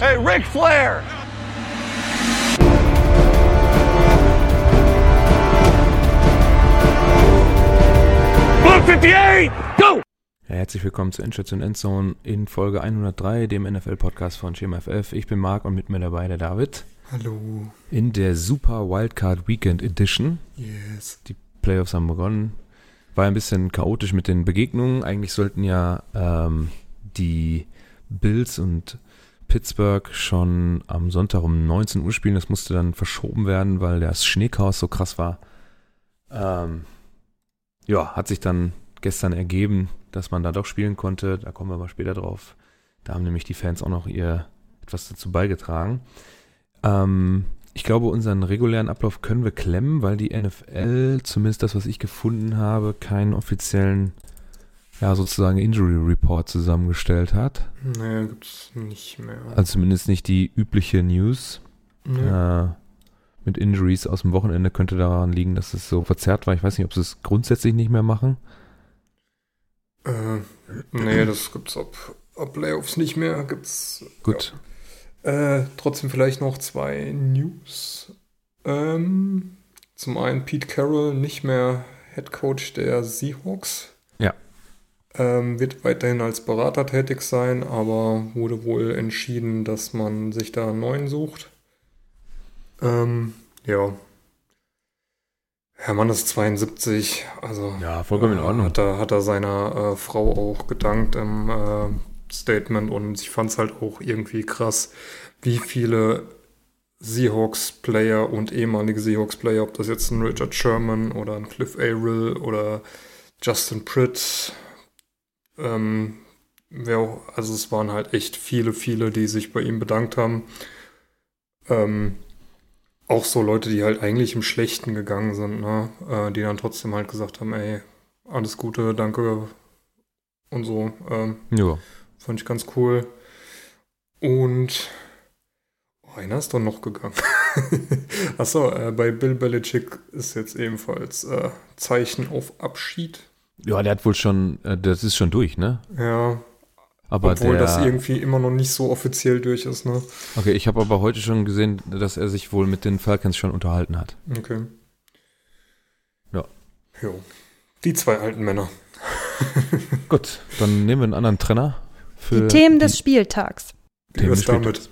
Hey, Ric Flair! Blue 58, go! Herzlich willkommen zur Endstation Endzone in Folge 103, dem NFL-Podcast von SchemaFF. Ich bin Marc und mit mir dabei der David. Hallo. In der Super Wildcard Weekend Edition. Yes. Die Playoffs haben begonnen. War ein bisschen chaotisch mit den Begegnungen. Eigentlich sollten ja ähm, die Bills und Pittsburgh schon am Sonntag um 19 Uhr spielen. Das musste dann verschoben werden, weil das Schneechaos so krass war. Ähm, ja, hat sich dann gestern ergeben, dass man da doch spielen konnte. Da kommen wir aber später drauf. Da haben nämlich die Fans auch noch ihr etwas dazu beigetragen. Ähm, ich glaube, unseren regulären Ablauf können wir klemmen, weil die NFL, zumindest das, was ich gefunden habe, keinen offiziellen, ja, sozusagen Injury Report zusammengestellt hat. Naja, gibt's nicht mehr. Also zumindest nicht die übliche News. ja. Äh, mit Injuries aus dem Wochenende könnte daran liegen, dass es so verzerrt war. Ich weiß nicht, ob sie es grundsätzlich nicht mehr machen. äh, nee, das gibt's ab, ab Playoffs nicht mehr. Gibt's. Gut. Äh, trotzdem vielleicht noch zwei News. Ähm, zum einen Pete Carroll, nicht mehr Head Coach der Seahawks. Ähm, wird weiterhin als Berater tätig sein, aber wurde wohl entschieden, dass man sich da einen neuen sucht. Ähm, ja. Herr Mann ist 72, also Ja, vollkommen in äh, Ordnung. Hat er, hat er seiner äh, Frau auch gedankt im äh, Statement und ich fand es halt auch irgendwie krass, wie viele Seahawks-Player und ehemalige Seahawks-Player, ob das jetzt ein Richard Sherman oder ein Cliff Averill oder Justin Pritt, ähm, auch, also es waren halt echt viele, viele, die sich bei ihm bedankt haben. Ähm, auch so Leute, die halt eigentlich im Schlechten gegangen sind, ne? äh, die dann trotzdem halt gesagt haben, ey, alles Gute, danke und so. Ähm, Ja. fand ich ganz cool. Und oh, einer ist doch noch gegangen. Achso, äh, bei Bill Belichick ist jetzt ebenfalls äh, Zeichen auf Abschied. Ja, der hat wohl schon, äh, das ist schon durch, ne? Ja, Aber obwohl der, das irgendwie immer noch nicht so offiziell durch ist, ne? okay, ich habe aber heute schon gesehen, dass er sich wohl mit den Falcons schon unterhalten hat. Okay. Ja. Jo. Die zwei alten Männer. Gut, dann nehmen wir einen anderen Trenner. Für Die Themen des Spieltags. Themen des Spieltags.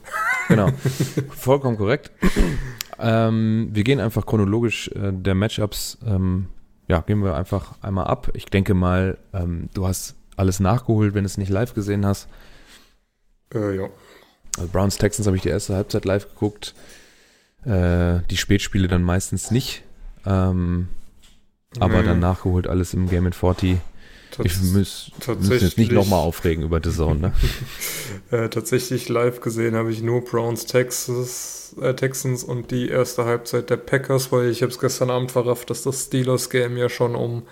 damit? Genau. Vollkommen korrekt. ähm, wir gehen einfach chronologisch äh, der Matchups, ähm, ja, gehen wir einfach einmal ab. Ich denke mal, ähm, du hast alles nachgeholt, wenn du es nicht live gesehen hast. Äh, ja. Also Browns Texans habe ich die erste Halbzeit live geguckt. Äh, die Spätspiele dann meistens nicht. Ähm, aber Nee. dann nachgeholt alles im Game in 40. Ich Tats- muss, müssen jetzt nicht nochmal aufregen über The Zone, ne? Äh, tatsächlich live gesehen habe ich nur Browns Texas, äh, Texans und die erste Halbzeit der Packers, weil ich habe es gestern Abend verrafft, dass das Steelers-Game ja schon um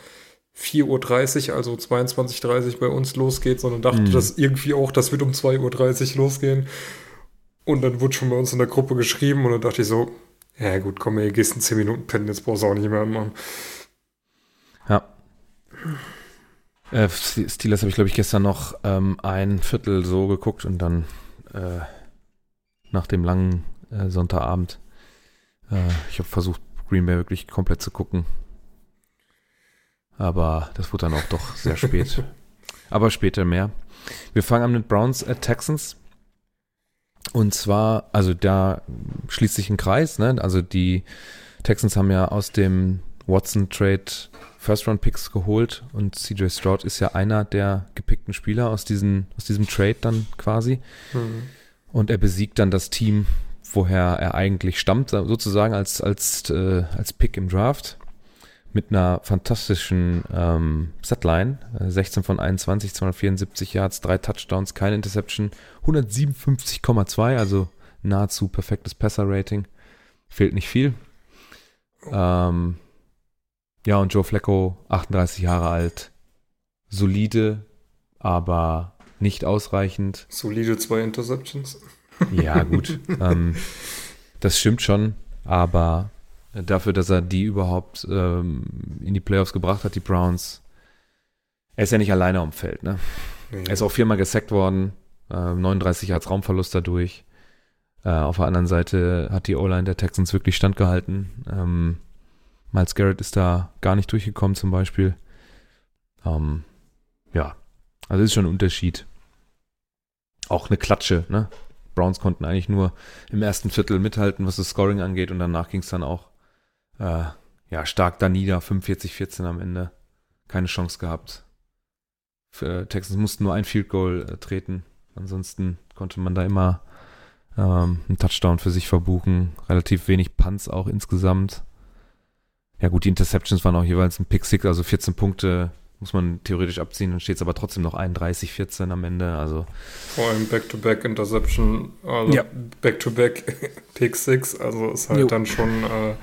4.30 Uhr, also 22.30 Uhr bei uns losgeht, sondern dachte Mhm. das irgendwie auch, das wird um 2.30 Uhr losgehen. Und dann wurde schon bei uns in der Gruppe geschrieben und dann dachte ich so, ja gut, komm, ey, gehst in 10 Minuten pennen, jetzt brauchst du auch nicht mehr machen. Ja. Äh, Steelers habe ich, glaube ich, gestern noch ähm, ein Viertel so geguckt und dann äh, nach dem langen äh, Sonntagabend. Äh, ich habe versucht, Green Bay wirklich komplett zu gucken. Aber das wurde dann auch doch sehr spät. Aber später mehr. Wir fangen an mit Browns at Texans. Und zwar, also da schließt sich ein Kreis, ne? Also die Texans haben ja aus dem Watson-Trade First-Round-Picks geholt und CJ Stroud ist ja einer der gepickten Spieler aus, diesen, aus diesem Trade dann quasi. Mhm. Und er besiegt dann das Team, woher er eigentlich stammt, sozusagen als, als, äh, als Pick im Draft. Mit einer fantastischen ähm, Setline. Äh, 16 von 21, 274 Yards, drei Touchdowns, keine Interception. 157,2, also nahezu perfektes Passer-Rating. Fehlt nicht viel. Ähm, ja, und Joe Flacco, 38 Jahre alt. Solide, aber nicht ausreichend. Solide zwei Interceptions. Ja, gut. ähm, das stimmt schon, aber dafür, dass er die überhaupt ähm, in die Playoffs gebracht hat, die Browns, er ist ja nicht alleine am Feld, ne? Nee. Er ist auch viermal gesackt worden, äh, 39 als Raumverlust dadurch. Äh, auf der anderen Seite hat die O-Line der Texans wirklich standgehalten. Ähm, Miles Garrett ist da gar nicht durchgekommen zum Beispiel. Ähm, ja, also ist schon ein Unterschied. Auch eine Klatsche, ne? Browns konnten eigentlich nur im ersten Viertel mithalten, was das Scoring angeht und danach ging es dann auch äh, ja, stark da nieder, 45-14 am Ende. Keine Chance gehabt. Für Texans mussten nur ein Field Goal äh, treten. Ansonsten konnte man da immer ähm, einen Touchdown für sich verbuchen. Relativ wenig Punts auch insgesamt. Ja gut, die Interceptions waren auch jeweils ein Pick Six, also 14 Punkte muss man theoretisch abziehen, dann steht es aber trotzdem noch 31, 14 am Ende. Also Vor allem Back-to-Back Interception, also Ja. Back-to-Back Pick Six, also ist halt Jo. dann schon, äh,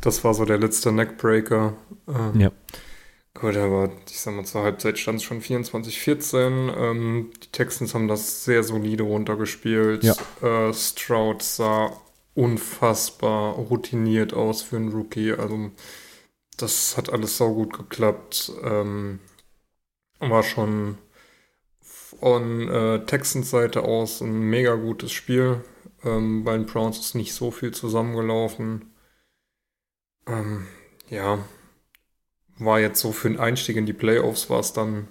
das war so der letzte Neckbreaker. Ähm, Ja. Gut, aber ich sag mal, zur Halbzeit stand es schon 24-14. Ähm, die Texans haben das sehr solide runtergespielt. Ja. Äh, Stroud sah unfassbar routiniert aus für einen Rookie. Also das hat alles saugut geklappt. Ähm, war schon von äh, Texans Seite aus ein mega gutes Spiel. Ähm, bei den Browns ist nicht so viel zusammengelaufen. Ähm, ja, war jetzt so für den Einstieg in die Playoffs war es dann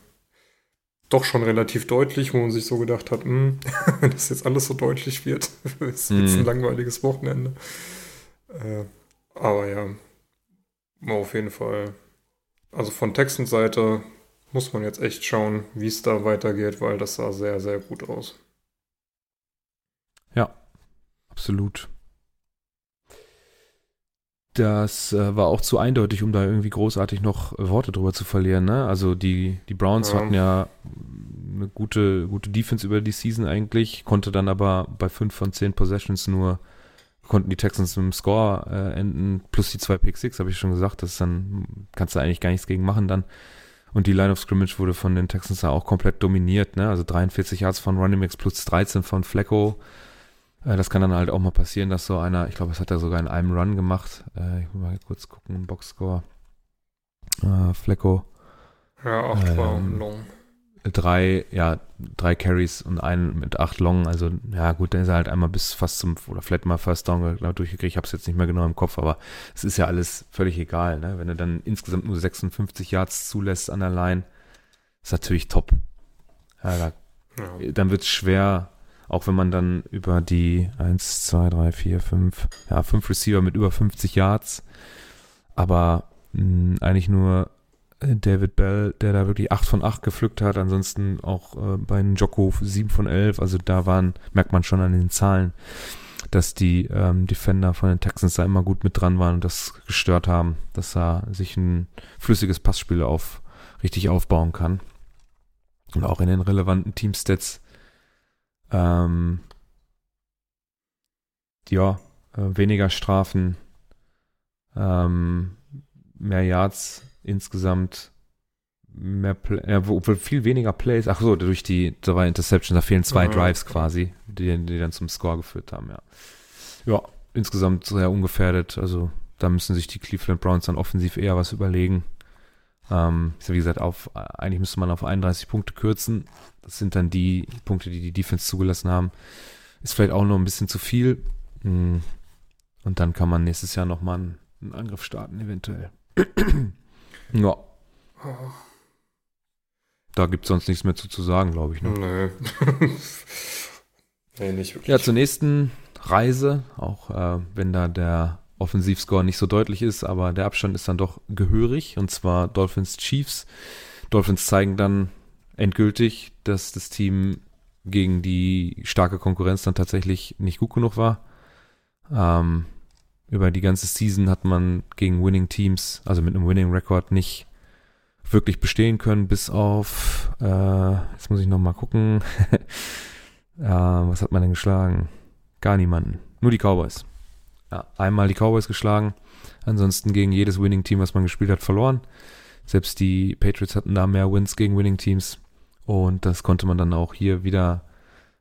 doch schon relativ deutlich, wo man sich so gedacht hat, hm, wenn das jetzt alles so deutlich wird, ist jetzt ein Mhm. langweiliges Wochenende. Äh, aber ja, auf jeden Fall. Also von Texans Seite muss man jetzt echt schauen, wie es da weitergeht, weil das sah sehr, sehr gut aus. absolut. Das äh, war auch zu eindeutig, um da irgendwie großartig noch äh, Worte drüber zu verlieren. Ne? Also die, die Browns Ja. hatten ja eine gute, gute Defense über die Season eigentlich, konnte dann aber bei fünf von zehn Possessions nur, konnten die Texans mit dem Score äh, enden, plus die zwei Pick Six, habe ich schon gesagt, das dann, kannst du eigentlich gar nichts gegen machen dann. Und die Line of Scrimmage wurde von den Texans da auch komplett dominiert, ne? Also 43 Yards von Running Backs plus 13 von Flacco. Äh, Das kann dann halt auch mal passieren, dass so einer, ich glaube, das hat er sogar in einem Run gemacht. Äh, Ich muss mal kurz gucken, Boxscore. Äh, Flecko, Ja, acht war Ähm, long. drei, ja, drei Carries und einen mit acht Long. Also, ja, gut, dann ist er halt einmal bis fast zum, oder vielleicht mal First Down ge- durchgekriegt. Ich habe es jetzt nicht mehr genau im Kopf, aber es ist ja alles völlig egal, ne? Wenn du dann insgesamt nur 56 Yards zulässt an der Line, ist natürlich top. Ja, da Ja. dann wird es schwer, auch wenn man dann über die 1, 2, 3, 4, 5, ja, 5 Receiver mit über 50 Yards, aber mh, eigentlich nur äh, David Bell, der da wirklich 8 von 8 gepflückt hat, ansonsten auch äh, bei Jocko 7 von 11, also da waren, merkt man schon an den Zahlen, dass die ähm, Defender von den Texans da immer gut mit dran waren und das gestört haben, dass da sich ein flüssiges Passspiel auf, richtig aufbauen kann. Und auch in den relevanten Teamstats ähm, ja, äh, weniger Strafen, ähm, mehr Yards insgesamt, mehr Play, ja, wo- obwohl viel weniger Plays, ach so, durch die zwei Interceptions, da fehlen zwei Mhm. Drives quasi, die, die dann zum Score geführt haben, ja. Ja, insgesamt sehr ungefährdet, also da müssen sich die Cleveland Browns dann offensiv eher was überlegen. Ähm, wie gesagt, auf, eigentlich müsste man auf 31 Punkte kürzen. Das sind dann die Punkte, die die Defense zugelassen haben. Ist vielleicht auch noch ein bisschen zu viel. Mm. Und dann kann man nächstes Jahr nochmal einen, einen Angriff starten, eventuell. ja, da gibt es sonst nichts mehr zu, zu sagen, glaube ich. Ne? nö. nee, nicht wirklich. Ja, zur nächsten Reise, auch äh, wenn da der Offensivscore nicht so deutlich ist, aber der Abstand ist dann doch gehörig und zwar Dolphins Chiefs. Dolphins zeigen dann endgültig, dass das Team gegen die starke Konkurrenz dann tatsächlich nicht gut genug war. Ähm, über die ganze Season hat man gegen Winning Teams, also mit einem Winning Record, nicht wirklich bestehen können, bis auf, äh, jetzt muss ich nochmal gucken, äh, was hat man denn geschlagen? Gar niemanden. Nur die Cowboys. Ja, einmal die Cowboys geschlagen, ansonsten gegen jedes Winning-Team, was man gespielt hat, verloren. Selbst die Patriots hatten da mehr Wins gegen Winning-Teams und das konnte man dann auch hier wieder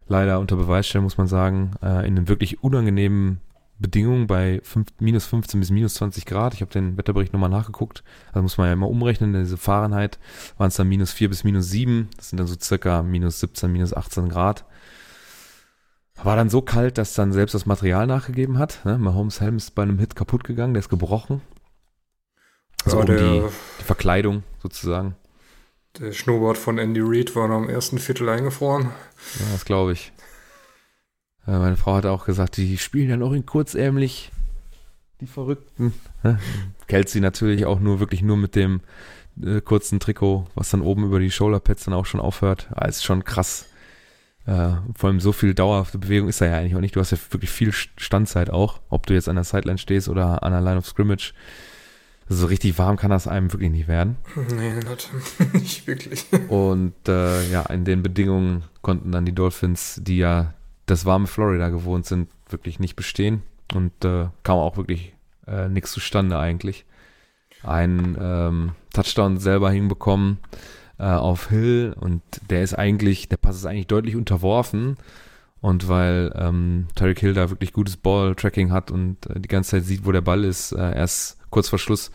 leider unter Beweis stellen, muss man sagen, äh, in den wirklich unangenehmen Bedingungen bei fünf, minus 15 bis minus 20 Grad. Ich habe den Wetterbericht nochmal nachgeguckt. Also muss man ja immer umrechnen. Diese Fahrenheit waren es dann minus 4 bis minus 7. Das sind dann so circa minus 17, minus 18 Grad. War dann so kalt, dass dann selbst das Material nachgegeben hat. Ne? Mahomes Helm ist bei einem Hit kaputt gegangen, der ist gebrochen. Also um die, die Verkleidung sozusagen. Der Schnurrbart von Andy Reid war noch im ersten Viertel eingefroren. Ja, das glaube ich. Äh, meine Frau hat auch gesagt, die spielen ja noch in kurzärmlich, die Verrückten. Kelsey natürlich auch nur wirklich nur mit dem äh, kurzen Trikot, was dann oben über die Shoulderpads dann auch schon aufhört. Ah, ist schon krass. Äh, vor allem so viel dauerhafte Bewegung ist da ja eigentlich auch nicht. Du hast ja wirklich viel Standzeit auch, ob du jetzt an der Sideline stehst oder an der Line of Scrimmage. So richtig warm kann das einem wirklich nicht werden. Nee, nicht, nicht wirklich. Und äh, ja, in den Bedingungen konnten dann die Dolphins, die ja das warme Florida gewohnt sind, wirklich nicht bestehen. Und äh, kam auch wirklich äh, nichts zustande eigentlich. Ein ähm, Touchdown selber hinbekommen äh, auf Hill und der ist eigentlich, der Pass ist eigentlich deutlich unterworfen. Und weil ähm, Tyreek Hill da wirklich gutes Ball-Tracking hat und äh, die ganze Zeit sieht, wo der Ball ist, äh, erst kurz vor Schluss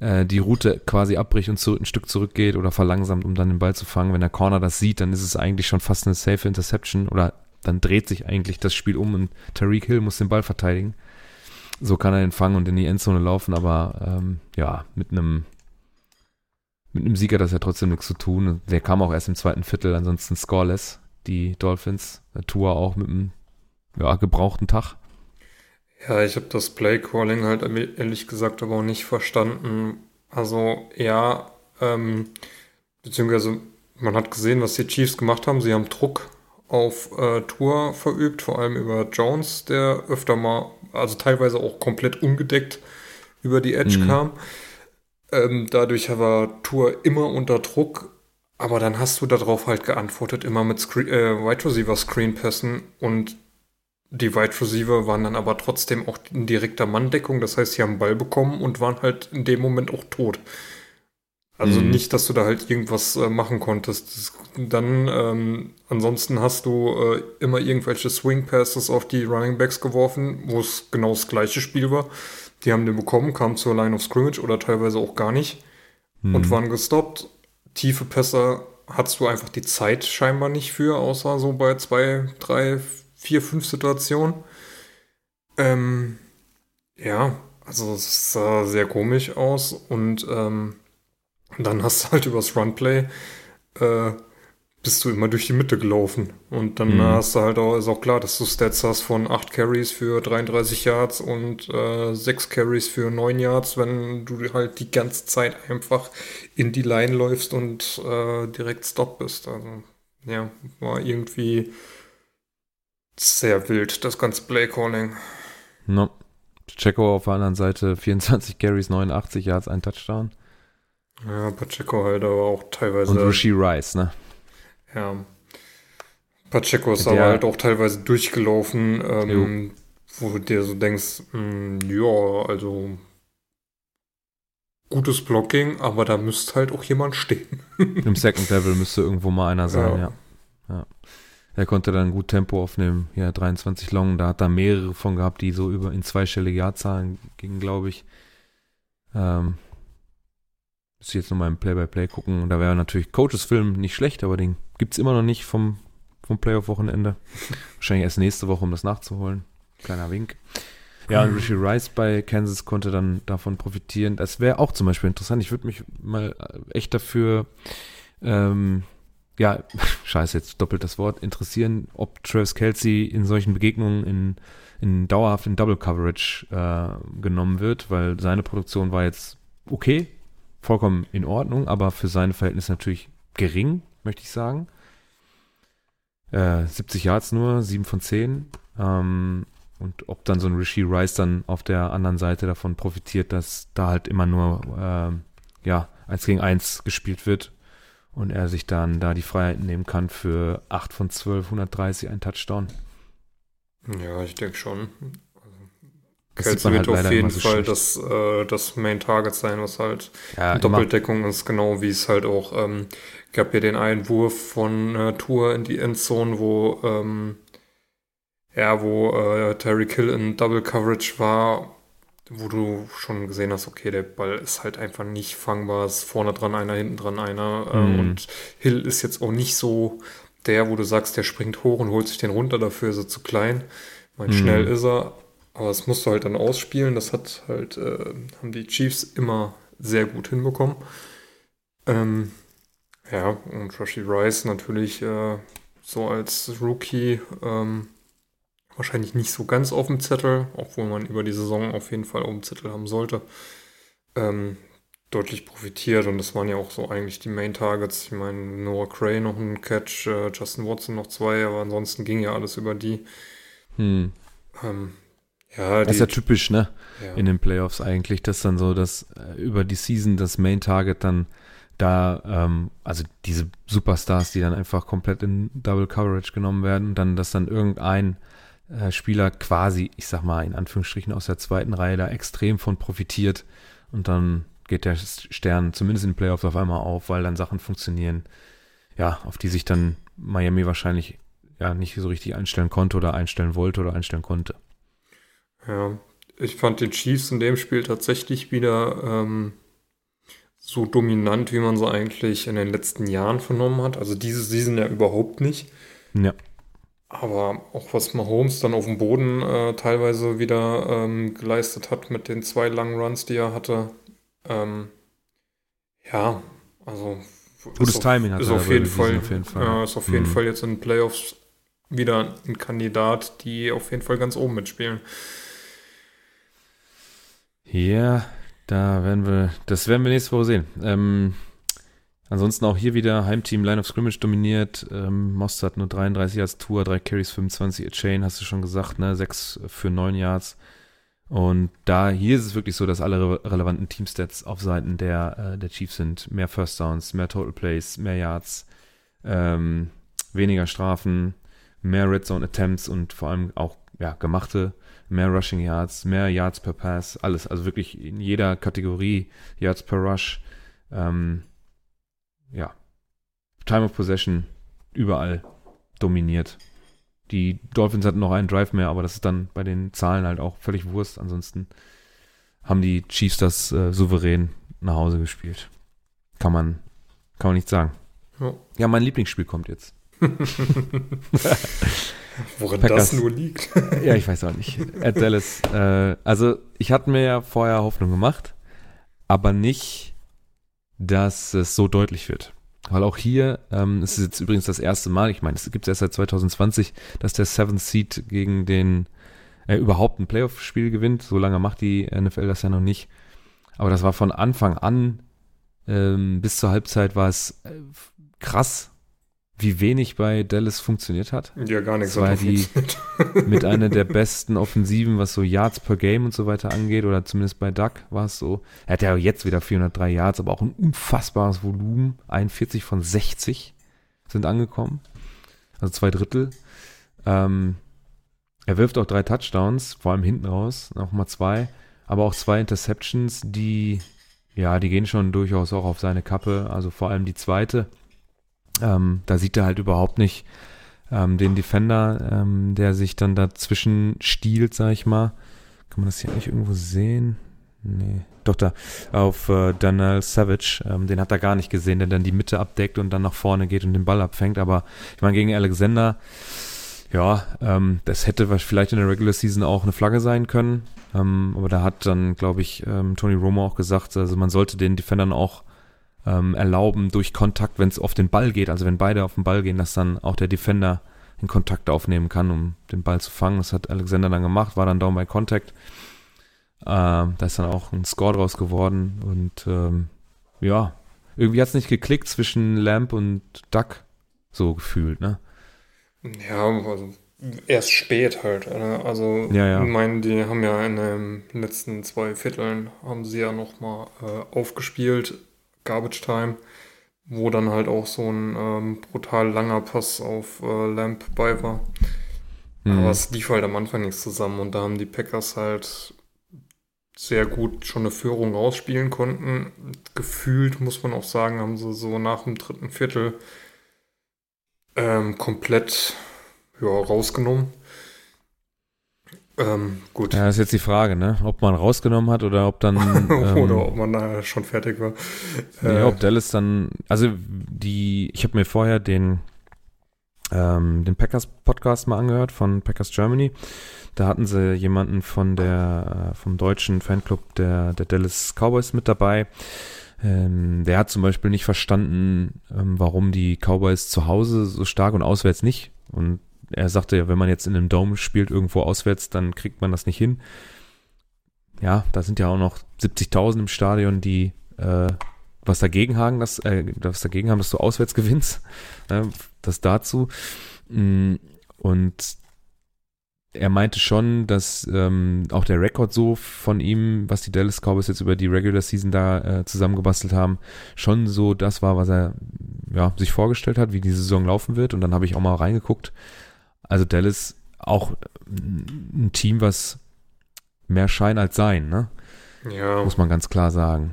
äh, die Route quasi abbricht und zu, ein Stück zurückgeht oder verlangsamt, um dann den Ball zu fangen. Wenn der Corner das sieht, dann ist es eigentlich schon fast eine safe Interception oder dann dreht sich eigentlich das Spiel um und Tariq Hill muss den Ball verteidigen. So kann er den fangen und in die Endzone laufen, aber ähm, ja, mit einem mit einem Sieg hat das ja trotzdem nichts zu tun. Der kam auch erst im zweiten Viertel, ansonsten scoreless. Die Dolphins, der Tour auch mit einem ja, gebrauchten Tag. Ja, ich habe das Play-Calling halt ehrlich gesagt aber auch nicht verstanden. Also ja, ähm, beziehungsweise man hat gesehen, was die Chiefs gemacht haben. Sie haben Druck auf äh, Tour verübt, vor allem über Jones, der öfter mal, also teilweise auch komplett ungedeckt über die Edge Mhm. kam. Ähm, dadurch war Tour immer unter Druck, aber dann hast du darauf halt geantwortet, immer mit Screen, äh, Wide Receiver Screen Pässen und die Wide Receiver waren dann aber trotzdem auch in direkter Manndeckung, das heißt, sie haben Ball bekommen und waren halt in dem Moment auch tot. Also Mhm. nicht, dass du da halt irgendwas äh, machen konntest. Das, dann, ähm, ansonsten hast du äh, immer irgendwelche Swing Passes auf die Running Backs geworfen, wo es genau das gleiche Spiel war. Die haben den bekommen, kamen zur Line of Scrimmage oder teilweise auch gar nicht Hm. und waren gestoppt. Tiefe Pässe hattest du einfach die Zeit scheinbar nicht für, außer so bei zwei, drei, vier, fünf Situationen. Ähm, ja, also es sah sehr komisch aus und ähm, dann hast du halt übers Runplay äh, bist du immer durch die Mitte gelaufen. Und dann Mhm. hast du halt auch, ist auch klar, dass du Stats hast von 8 Carries für 33 Yards und äh, 6 Carries für 9 Yards, wenn du halt die ganze Zeit einfach in die Line läufst und äh, direkt Stop bist. Also, ja, war irgendwie sehr wild, das ganze Play-Calling. No. Checo auf der anderen Seite 24 Carries, 89 Yards, ein Touchdown. Ja, Pacheco halt aber auch teilweise. Und Rishi Rice, ne? Ja. Pacheco ist Der- aber halt auch teilweise durchgelaufen, ähm, wo du dir so denkst, mh, ja, also gutes Blocking, aber da müsste halt auch jemand stehen. Im Second Level müsste irgendwo mal einer sein, Ja. ja. ja. Er konnte dann gut Tempo aufnehmen. Ja, 23 Long, da hat er mehrere von gehabt, die so über in zweistellige Jahrzahlen gingen, glaube ich. Ähm, müsste ich jetzt nochmal im Play-by-Play gucken. Und da wäre natürlich Coaches Film nicht schlecht, aber den gibt es immer noch nicht vom, vom Playoff-Wochenende. Wahrscheinlich erst nächste Woche, um das nachzuholen. Kleiner Wink. Ja, und Rishi Rice bei Kansas konnte dann davon profitieren. Das wäre auch zum Beispiel interessant. Ich würde mich mal äh, echt dafür, ähm, ja, scheiße, jetzt doppelt das Wort, interessieren, ob Travis Kelsey in solchen Begegnungen in, in dauerhaft in Double Coverage äh, genommen wird, weil seine Produktion war jetzt okay, vollkommen in Ordnung, aber für seine Verhältnisse natürlich gering, möchte ich sagen. Äh, 70 Yards nur, 7 von 10. Ähm, und ob dann so ein Rishi Rice dann auf der anderen Seite davon profitiert, dass da halt immer nur ähm, ja, 1 gegen 1 gespielt wird und er sich dann da die Freiheiten nehmen kann für 8 von 12, 130, ein Touchdown. Ja, ich denke schon. Das Kelsey wird halt auf jeden immer so Fall schlecht. das, äh, das Main Target sein, was halt Ja, immer, Doppeldeckung ist, genau wie es halt auch, ähm, gab hier den Einwurf von äh, Tour in die Endzone, wo, ähm, ja, wo äh, Terry Kill in Double Coverage war, wo du schon gesehen hast, okay, der Ball ist halt einfach nicht fangbar, es ist vorne dran einer, hinten dran einer ähm, Mhm. und Hill ist jetzt auch nicht so der, wo du sagst, der springt hoch und holt sich den runter, dafür ist er zu klein. Mein Mhm. schnell ist er, aber das musst du halt dann ausspielen. Das hat halt, äh, haben die Chiefs immer sehr gut hinbekommen. Ähm, ja, und Rashi Rice natürlich äh, so als Rookie ähm, wahrscheinlich nicht so ganz auf dem Zettel, obwohl man über die Saison auf jeden Fall auf dem Zettel haben sollte. Ähm, deutlich profitiert und das waren ja auch so eigentlich die Main Targets. Ich meine, Noah Cray noch ein Catch, äh, Justin Watson noch zwei, aber ansonsten ging ja alles über die. Hm. Ähm, ja, Das ist ja typisch, ne? ja. In den Playoffs eigentlich, dass dann so das äh, über die Season das Main Target dann da, ähm, also diese Superstars, die dann einfach komplett in Double Coverage genommen werden, dann, dass dann irgendein Spieler quasi, ich sag mal in Anführungsstrichen aus der zweiten Reihe da extrem von profitiert und dann geht der Stern zumindest in den Playoffs auf einmal auf, weil dann Sachen funktionieren, ja, auf die sich dann Miami wahrscheinlich ja nicht so richtig einstellen konnte oder einstellen wollte oder einstellen konnte. Ja, ich fand die Chiefs in dem Spiel tatsächlich wieder ähm, so dominant, wie man sie eigentlich in den letzten Jahren vernommen hat. Also diese Season ja überhaupt nicht. Ja. Aber auch was Mahomes dann auf dem Boden äh, teilweise wieder ähm, geleistet hat mit den zwei langen Runs, die er hatte. Ähm, ja, also Gutes ist auf- Timing hatte ist er auf jeden Fall, auf jeden Fall. Ja, ist auf jeden Mhm. Fall jetzt in den Playoffs wieder ein Kandidat, die auf jeden Fall ganz oben mitspielen. Ja, da werden wir, das werden wir nächste Woche sehen. Ähm, ansonsten auch hier wieder Heimteam Line of Scrimmage dominiert. Ähm, Mostert nur 33 Yards Tour, 3 Carries, 25 a Chain, hast du schon gesagt, ne? 6 für 9 Yards. Und da, hier ist es wirklich so, dass alle re relevanten Teamstats auf Seiten der, äh, der Chiefs sind. Mehr First Downs, mehr Total Plays, mehr Yards, ähm, weniger Strafen, mehr Red Zone Attempts und vor allem auch, ja, gemachte mehr Rushing Yards, mehr Yards per Pass, alles. Also wirklich in jeder Kategorie Yards per Rush. Ähm, ja. Time of Possession überall dominiert. Die Dolphins hatten noch einen Drive mehr, aber das ist dann bei den Zahlen halt auch völlig Wurst. Ansonsten haben die Chiefs das äh, souverän nach Hause gespielt. Kann man, kann man nicht sagen. Ja. Ja, mein Lieblingsspiel kommt jetzt. Woran Packers. das nur liegt. Ja, ich weiß auch nicht. At Dallas. Äh, also, ich hatte mir ja vorher Hoffnung gemacht, aber nicht, dass es so deutlich wird. Weil auch hier, ähm, es ist jetzt übrigens das erste Mal, ich meine, es gibt es erst seit 2020, dass der Seventh Seed gegen den äh, überhaupt ein Playoff-Spiel gewinnt. So lange macht die NFL das ja noch nicht. Aber das war von Anfang an ähm, bis zur Halbzeit war es äh, krass, wie wenig bei Dallas funktioniert hat Ja, gar nichts Das war die- mit einer der besten Offensiven, was so Yards per Game und so weiter angeht, oder zumindest bei Duck war es so. Er hat ja jetzt wieder 403 Yards, aber auch ein unfassbares Volumen. 41 von 60 sind angekommen. Also zwei Drittel. Ähm, er wirft auch drei Touchdowns, vor allem hinten raus, nochmal zwei, aber auch zwei Interceptions, die, ja, die gehen schon durchaus auch auf seine Kappe. Also vor allem die zweite. Ähm, da sieht er halt überhaupt nicht, ähm, den Defender, ähm, der sich dann dazwischen stiehlt, sag ich mal. Kann man das hier eigentlich irgendwo sehen? Nee. Doch da, auf äh, Daniel Savage, ähm, den hat er gar nicht gesehen, der dann die Mitte abdeckt und dann nach vorne geht und den Ball abfängt. Aber ich meine, gegen Alexander, ja, ähm, das hätte vielleicht in der Regular Season auch eine Flagge sein können. Ähm, aber da hat dann, glaube ich, ähm, Tony Romo auch gesagt, also man sollte den Defendern auch ähm, erlauben durch Kontakt, wenn es auf den Ball geht, also wenn beide auf den Ball gehen, dass dann auch der Defender den Kontakt aufnehmen kann, um den Ball zu fangen. Das hat Alexander dann gemacht, war dann down by Contact. Ähm, da ist dann auch ein Score draus geworden und ähm, ja, irgendwie hat es nicht geklickt zwischen Lamp und Duck, so gefühlt, ne? Ja, also erst spät halt. ne? Also Ja, ja. ich meine, die haben ja in den letzten zwei Vierteln haben sie ja nochmal äh, aufgespielt, Garbage Time, wo dann halt auch so ein ähm, brutal langer Pass auf äh, Lamp bei war. Mhm. Aber es lief halt am Anfang nichts zusammen und da haben die Packers halt sehr gut schon eine Führung rausspielen konnten. Gefühlt, muss man auch sagen, haben sie so nach dem dritten Viertel ähm, komplett ja, rausgenommen. Ähm, gut. Ja, ist jetzt die Frage, ne? Ob man rausgenommen hat oder ob dann. ähm, Oder ob man da schon fertig war. Äh, ob Dallas dann, also die, ich habe mir vorher den ähm, den Packers Podcast mal angehört von Packers Germany. Da hatten sie jemanden von der, äh, vom deutschen Fanclub der, der Dallas Cowboys mit dabei. Ähm, der hat zum Beispiel nicht verstanden, ähm, warum die Cowboys zu Hause so stark und auswärts nicht. Und er sagte ja, wenn man jetzt in einem Dome spielt, irgendwo auswärts, dann kriegt man das nicht hin. Ja, da sind ja auch noch 70.000 im Stadion, die äh, was dagegen haben, dass, äh, was dagegen haben, dass du auswärts gewinnst. Äh, das dazu. Mm, und er meinte schon, dass ähm, auch der Rekord so von ihm, was die Dallas Cowboys jetzt über die Regular Season da äh, zusammengebastelt haben, schon so das war, was er ja, sich vorgestellt hat, wie die Saison laufen wird. Und dann habe ich auch mal reingeguckt. Also Dallas auch ein Team, was mehr Schein als Sein, ne? Ja. Muss man ganz klar sagen.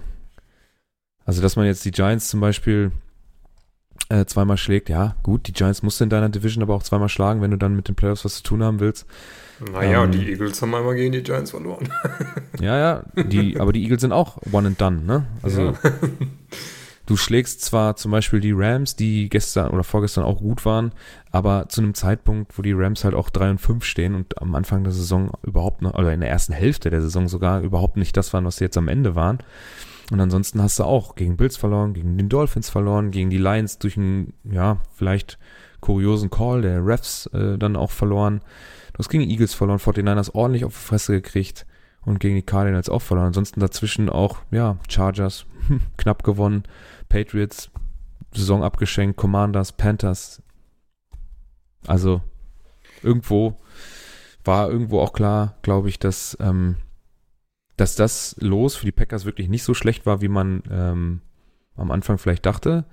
Also, dass man jetzt die Giants zum Beispiel äh, zweimal schlägt, ja, gut, die Giants musst du in deiner Division aber auch zweimal schlagen, wenn du dann mit den Playoffs was zu tun haben willst. Naja, Ähm, die Eagles haben einmal gegen die Giants verloren. Ja, ja, die, aber die Eagles sind auch one and done, ne? Also, Ja. Du schlägst zwar zum Beispiel die Rams, die gestern oder vorgestern auch gut waren, aber zu einem Zeitpunkt, wo die Rams halt auch 3 und 5 stehen und am Anfang der Saison überhaupt noch, oder in der ersten Hälfte der Saison sogar überhaupt nicht das waren, was sie jetzt am Ende waren. Und ansonsten hast du auch gegen Bills verloren, gegen den Dolphins verloren, gegen die Lions durch einen, ja, vielleicht kuriosen Call der Refs äh, dann auch verloren. Du hast gegen Eagles verloren, 49ers ordentlich auf die Fresse gekriegt und gegen die Cardinals auch verloren. Ansonsten dazwischen auch, ja, Chargers hm, knapp gewonnen, Patriots Saison abgeschenkt, Commanders, Panthers. Also irgendwo war irgendwo auch klar, glaube ich, dass, ähm, dass das Los für die Packers wirklich nicht so schlecht war, wie man ähm, am Anfang vielleicht dachte.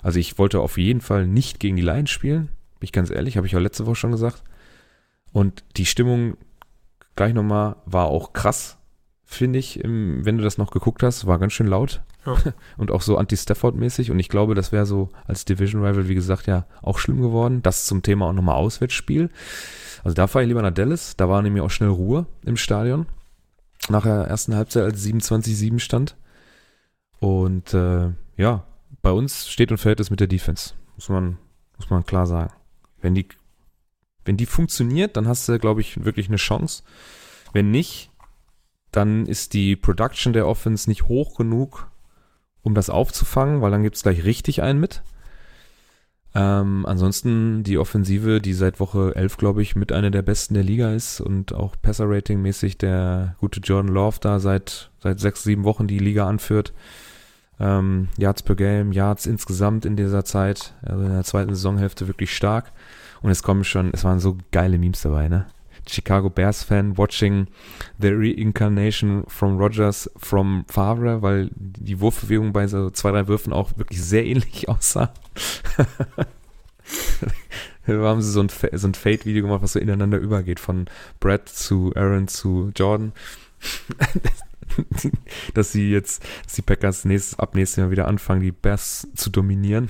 Also ich wollte auf jeden Fall nicht gegen die Lions spielen, bin ich ganz ehrlich, habe ich auch letzte Woche schon gesagt. Und die Stimmung, gleich nochmal, war auch krass, finde ich, im, wenn du das noch geguckt hast, war ganz schön laut. Ja. Und auch so anti-Stafford-mäßig. Und ich glaube, das wäre so als Division-Rival, wie gesagt, ja auch schlimm geworden. Das zum Thema auch nochmal Auswärtsspiel. Also da fahre ich lieber nach Dallas. Da war nämlich auch schnell Ruhe im Stadion. Nach der ersten Halbzeit, als 27-7 stand. Und äh, ja, bei uns steht und fällt es mit der Defense. Muss man, muss man klar sagen. Wenn die, wenn die funktioniert, dann hast du, glaube ich, wirklich eine Chance. Wenn nicht, dann ist die Production der Offense nicht hoch genug, um das aufzufangen, weil dann gibt es gleich richtig einen mit. Ähm, ansonsten die Offensive, die seit Woche 11, glaube ich, mit einer der besten der Liga ist und auch Passer-Rating-mäßig der gute Jordan Love da seit, seit sechs, sieben Wochen die Liga anführt. Ähm, Yards per Game, Yards insgesamt in dieser Zeit, also in der zweiten Saisonhälfte wirklich stark. Und es kommen schon, es waren so geile Memes dabei, ne? Chicago Bears Fan watching the reincarnation from Rogers from Favre, weil die Wurfbewegung bei so zwei, drei Würfen auch wirklich sehr ähnlich aussah. da haben sie so ein, so ein Fade-Video gemacht, was so ineinander übergeht, von Brad zu Aaron zu Jordan. dass sie jetzt, dass die Packers nächstes, ab nächstes Jahr wieder anfangen, die Bears zu dominieren.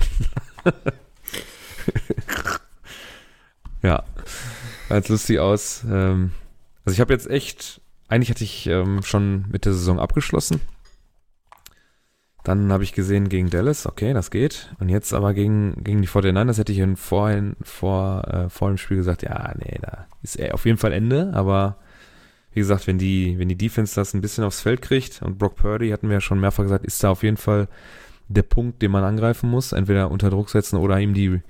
Ja, ganz lustig aus. Ähm, also ich habe jetzt echt, eigentlich hatte ich ähm, schon mit der Saison abgeschlossen. Dann habe ich gesehen gegen Dallas, okay, das geht. Und jetzt aber gegen, gegen die 49ers hätte ich in vorhin, vor, äh, vor dem Spiel gesagt, ja, nee, da ist auf jeden Fall Ende. Aber wie gesagt, wenn die, wenn die Defense das ein bisschen aufs Feld kriegt und Brock Purdy, hatten wir ja schon mehrfach gesagt, ist da auf jeden Fall der Punkt, den man angreifen muss. Entweder unter Druck setzen oder ihm die,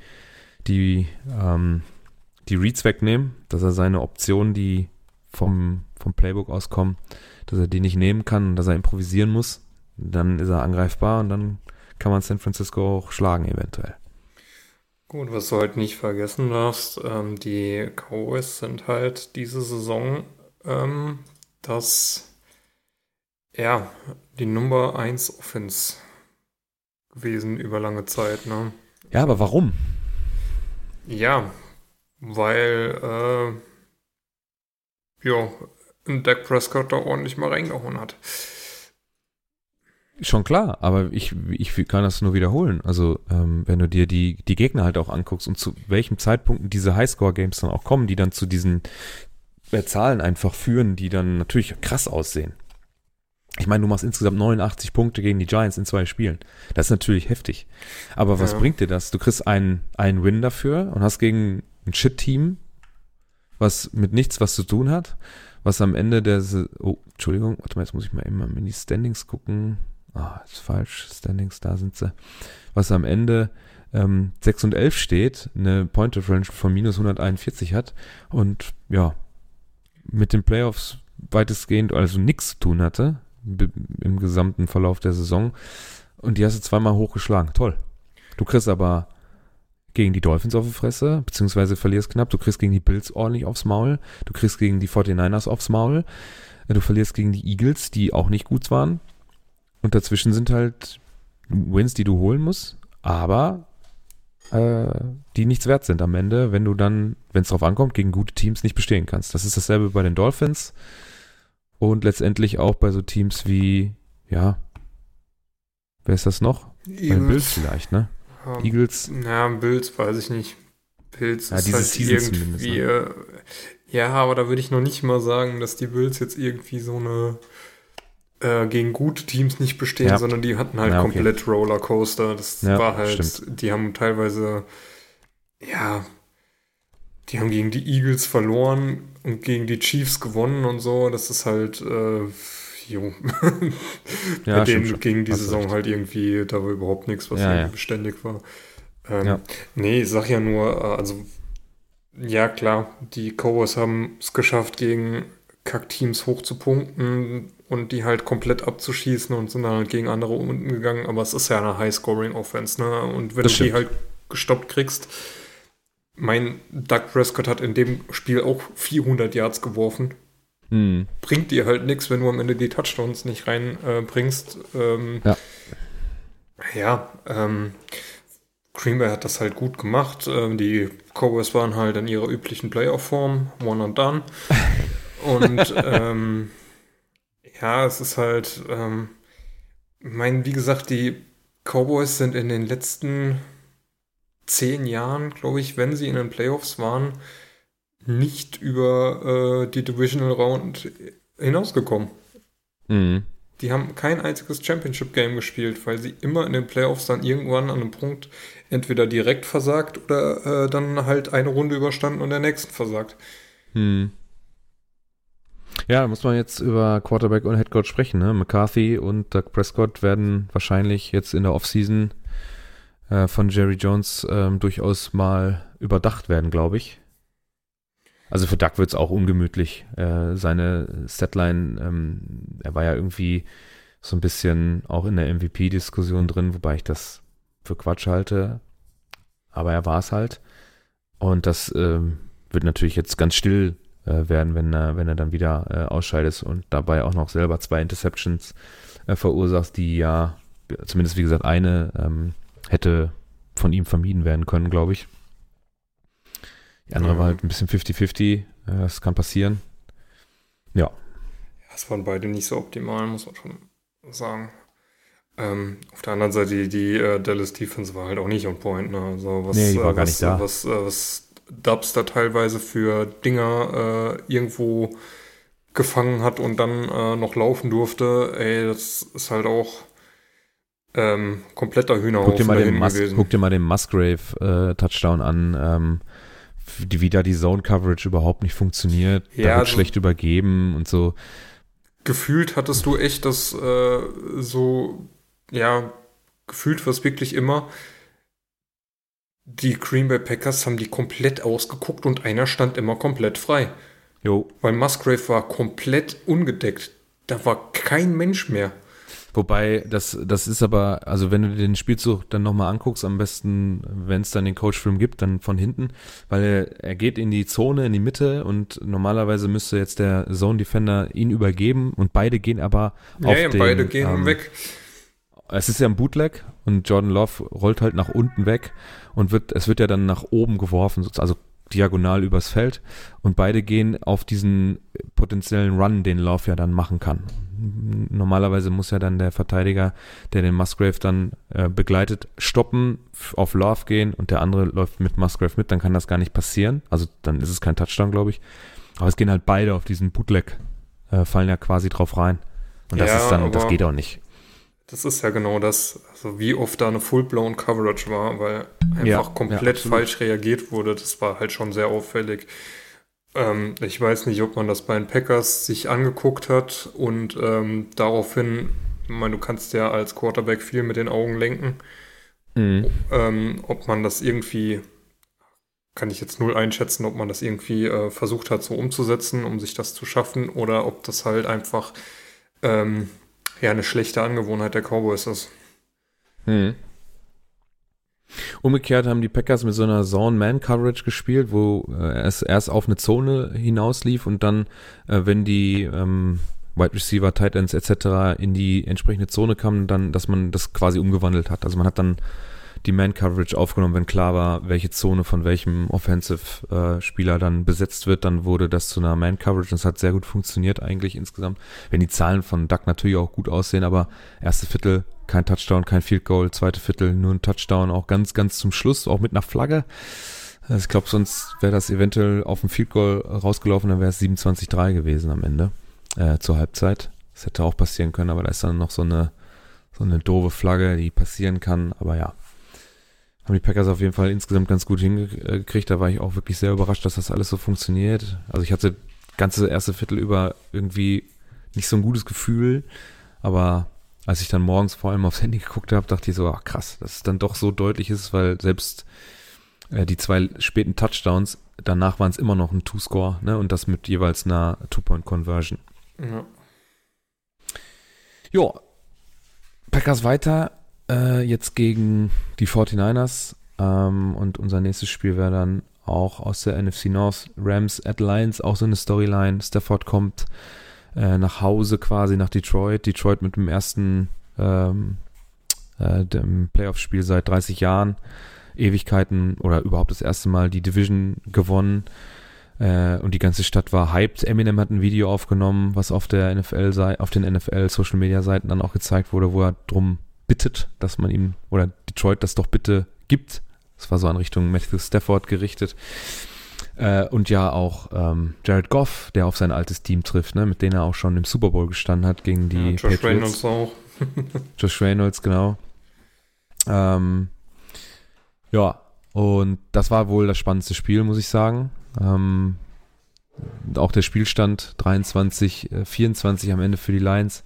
die, ähm, die Reads wegnehmen, dass er seine Optionen, die vom, vom Playbook auskommen, dass er die nicht nehmen kann und dass er improvisieren muss. Dann ist er angreifbar und dann kann man San Francisco auch schlagen eventuell. Gut, was du halt nicht vergessen darfst, ähm, die Cowboys sind halt diese Saison ähm, das, ja, die Nummer 1 Offense gewesen über lange Zeit, ne? Ja, aber warum? Ja, weil, äh, ja, Dak Prescott da ordentlich mal reingehauen hat. Schon klar, aber ich, ich kann das nur wiederholen. Also, ähm, wenn du dir die, die Gegner halt auch anguckst und zu welchem Zeitpunkt diese Highscore-Games dann auch kommen, die dann zu diesen äh, Zahlen einfach führen, die dann natürlich krass aussehen. Ich meine, du machst insgesamt 89 Punkte gegen die Giants in zwei Spielen. Das ist natürlich heftig. Aber was Ja. bringt dir das? Du kriegst einen, einen Win dafür und hast gegen ein Shit-Team, was mit nichts was zu tun hat, was am Ende der, oh, Entschuldigung, warte mal, jetzt muss ich mal mal in die Standings gucken. Ah, ist falsch, Standings, da sind sie. Was am Ende ähm, 6 und 11 steht, eine Point Differential von minus 141 hat und ja, mit den Playoffs weitestgehend also nichts zu tun hatte im gesamten Verlauf der Saison und die hast du zweimal hochgeschlagen. Toll. Du kriegst aber gegen die Dolphins auf die Fresse, beziehungsweise verlierst knapp. Du kriegst gegen die Bills ordentlich aufs Maul. Du kriegst gegen die 49ers aufs Maul. Du verlierst gegen die Eagles, die auch nicht gut waren. Und dazwischen sind halt Wins, die du holen musst, aber äh, die nichts wert sind am Ende, wenn du dann, wenn es drauf ankommt, gegen gute Teams nicht bestehen kannst. Das ist dasselbe bei den Dolphins und letztendlich auch bei so Teams wie, ja, wer ist das noch? Bei den Bills vielleicht, ne? Ja, Eagles. Ja, Bills weiß ich nicht. Bills Ja, ist halt Season irgendwie. zumindest, äh, Ja, aber da würde ich noch nicht mal sagen, dass die Bills jetzt irgendwie so eine äh, gegen gute Teams nicht bestehen, Ja. sondern die hatten halt Ja, okay. komplett Rollercoaster. Das war halt, stimmt. die haben teilweise, ja, die haben gegen die Eagles verloren und gegen die Chiefs gewonnen und so. Das ist halt, äh, jo. Ja, stimmt denen ging die Hast Saison recht. halt irgendwie, da war überhaupt nichts, was Ja, irgendwie ja. beständig war. Ähm, Ja. Nee, ich sag ja nur, äh, also ja klar, die Cowboys haben es geschafft, gegen Kackteams hochzupunkten und die halt komplett abzuschießen und sind dann halt gegen andere unten gegangen, aber es ist ja eine High-Scoring-Offense, ne? Und wenn Das du die stimmt. halt gestoppt kriegst, mein Doug Prescott hat in dem Spiel auch 400 Yards geworfen. Hm. Bringt dir halt nichts, wenn du am Ende die Touchdowns nicht reinbringst. Äh, ähm, Ja. ja, ähm, Green Bay hat das halt gut gemacht. Ähm, die Cowboys waren halt in ihrer üblichen Playoff-Form, one and done. Und ähm, ja, es ist halt, ähm, mein, wie gesagt, die Cowboys sind in den letzten zehn Jahren, glaube ich, wenn sie in den Playoffs waren, nicht über äh, die Divisional Round hinausgekommen. Mhm. Die haben kein einziges Championship-Game gespielt, weil sie immer in den Playoffs dann irgendwann an einem Punkt entweder direkt versagt oder äh, dann halt eine Runde überstanden und der nächsten versagt. Hm. Ja, da muss man jetzt über Quarterback und Headcoach sprechen. Ne? McCarthy und Doug Prescott werden wahrscheinlich jetzt in der Offseason äh, von Jerry Jones ähm, durchaus mal überdacht werden, glaube ich. Also für Doug wird es auch ungemütlich. Äh, seine Statline, ähm, er war ja irgendwie so ein bisschen auch in der MVP-Diskussion drin, wobei ich das für Quatsch halte. Aber er war es halt. Und das ähm, wird natürlich jetzt ganz still äh, werden, wenn er, wenn er dann wieder äh, ausscheidet und dabei auch noch selber zwei Interceptions äh, verursacht, die ja, zumindest wie gesagt, eine ähm, hätte von ihm vermieden werden können, glaube ich. Die andere Ja. war halt ein bisschen 50-50, äh, das kann passieren. Ja, Das waren beide nicht so optimal, muss man schon sagen. Ähm, auf der anderen Seite, die, die äh, Dallas Defense war halt auch nicht on point. Ne? Also was, Nee, die war äh, gar was, nicht da. Was, äh, was Dubs da teilweise für Dinger äh, irgendwo gefangen hat und dann äh, noch laufen durfte, ey, das ist halt auch ähm, kompletter Hühnerhaufen guck dir mal da den, hinten Mus gewesen. guck dir mal den Musgrave-Touchdown an, ähm, die, wie da die Zone-Coverage überhaupt nicht funktioniert. da Ja, wird also- schlecht übergeben und so. gefühlt hattest du echt das äh, so, ja, gefühlt war es wirklich immer, die Green Bay Packers haben die komplett ausgeguckt und einer stand immer komplett frei. Jo, Weil Musgrave war komplett ungedeckt. Da war kein Mensch mehr. Wobei, das, das ist aber, also wenn du dir den Spielzug dann nochmal anguckst, am besten, wenn es dann den Coachfilm gibt, dann von hinten, weil er, er geht in die Zone, in die Mitte und normalerweise müsste jetzt der Zone Defender ihn übergeben und beide gehen aber auf ja, den, beide gehen ähm, weg. Es ist ja ein Bootleg und Jordan Love rollt halt nach unten weg und wird, es wird ja dann nach oben geworfen, also diagonal übers Feld und beide gehen auf diesen potenziellen Run, den Love ja dann machen kann. Normalerweise muss ja dann der Verteidiger, der den Musgrave dann äh, begleitet, stoppen, auf Love gehen und der andere läuft mit Musgrave mit, dann kann das gar nicht passieren. Also dann ist es kein Touchdown, glaube ich. Aber es gehen halt beide auf diesen Bootleg, äh, fallen ja quasi drauf rein. Und das Ja, ist dann, das geht auch nicht. Das ist ja genau das, also wie oft da eine Full-Blown Coverage war, weil einfach Ja, ja, komplett absolut. falsch reagiert wurde. Das war halt schon sehr auffällig. Ähm, ich weiß nicht, ob man das bei den Packers sich angeguckt hat und ähm, daraufhin, ich meine, du kannst ja als Quarterback viel mit den Augen lenken, Mhm. ähm, ob man das irgendwie, kann ich jetzt null einschätzen, ob man das irgendwie äh, versucht hat so umzusetzen, um sich das zu schaffen, oder ob das halt einfach ähm, ja eine schlechte Angewohnheit der Cowboys ist. Mhm. Umgekehrt haben die Packers mit so einer Zone-Man-Coverage gespielt, wo äh, es erst auf eine Zone hinauslief und dann, äh, wenn die ähm, Wide Receiver, Tight Ends etc. in die entsprechende Zone kamen, dann, dass man das quasi umgewandelt hat. Also man hat dann die Man-Coverage aufgenommen, wenn klar war, welche Zone von welchem Offensive-Spieler dann besetzt wird, dann wurde das zu einer Man-Coverage und es hat sehr gut funktioniert eigentlich insgesamt. Wenn die Zahlen von Duck natürlich auch gut aussehen, aber erste Viertel kein Touchdown, kein Field Goal, zweite Viertel nur ein Touchdown, auch ganz, ganz zum Schluss, auch mit einer Flagge. Ich glaube, sonst wäre das eventuell auf dem Field Goal rausgelaufen, dann wäre es 27-3 gewesen am Ende, äh, zur Halbzeit. Das hätte auch passieren können, aber da ist dann noch so eine, so eine doofe Flagge, die passieren kann, aber ja. Haben die Packers auf jeden Fall insgesamt ganz gut hingekriegt. Da war ich auch wirklich sehr überrascht, dass das alles so funktioniert. Also ich hatte ganze erste Viertel über irgendwie nicht so ein gutes Gefühl, aber als ich dann morgens vor allem aufs Handy geguckt habe, dachte ich so, ach krass, dass es dann doch so deutlich ist, weil selbst äh, die zwei späten Touchdowns, danach waren es immer noch ein Two-Score, ne? Und das mit jeweils einer Two-Point-Conversion. Ja. Ja, Packers weiter, äh, jetzt gegen die 49ers. Ähm, und unser nächstes Spiel wäre dann auch aus der NFC North Rams at Lions, auch so eine Storyline. Stafford kommt äh, nach Hause quasi nach Detroit. Detroit mit dem ersten ähm, äh, dem Playoff-Spiel seit 30 Jahren, Ewigkeiten oder überhaupt das erste Mal die Division gewonnen. Äh, und die ganze Stadt war hyped. Eminem hat ein Video aufgenommen, was auf der NFL auf den NFL Social Media Seiten dann auch gezeigt wurde, wo er drum bittet, dass man ihm oder Detroit das doch bitte gibt. Das war so an Richtung Matthew Stafford gerichtet. Äh, und ja auch ähm, Jared Goff, der auf sein altes Team trifft, ne, mit dem er auch schon im Super Bowl gestanden hat gegen die ja, Josh Patriots. Reynolds auch. Josh Reynolds, genau. Ähm, ja, und das war wohl das spannendste Spiel, muss ich sagen. Ähm, auch der Spielstand 23, äh, 24 am Ende für die Lions.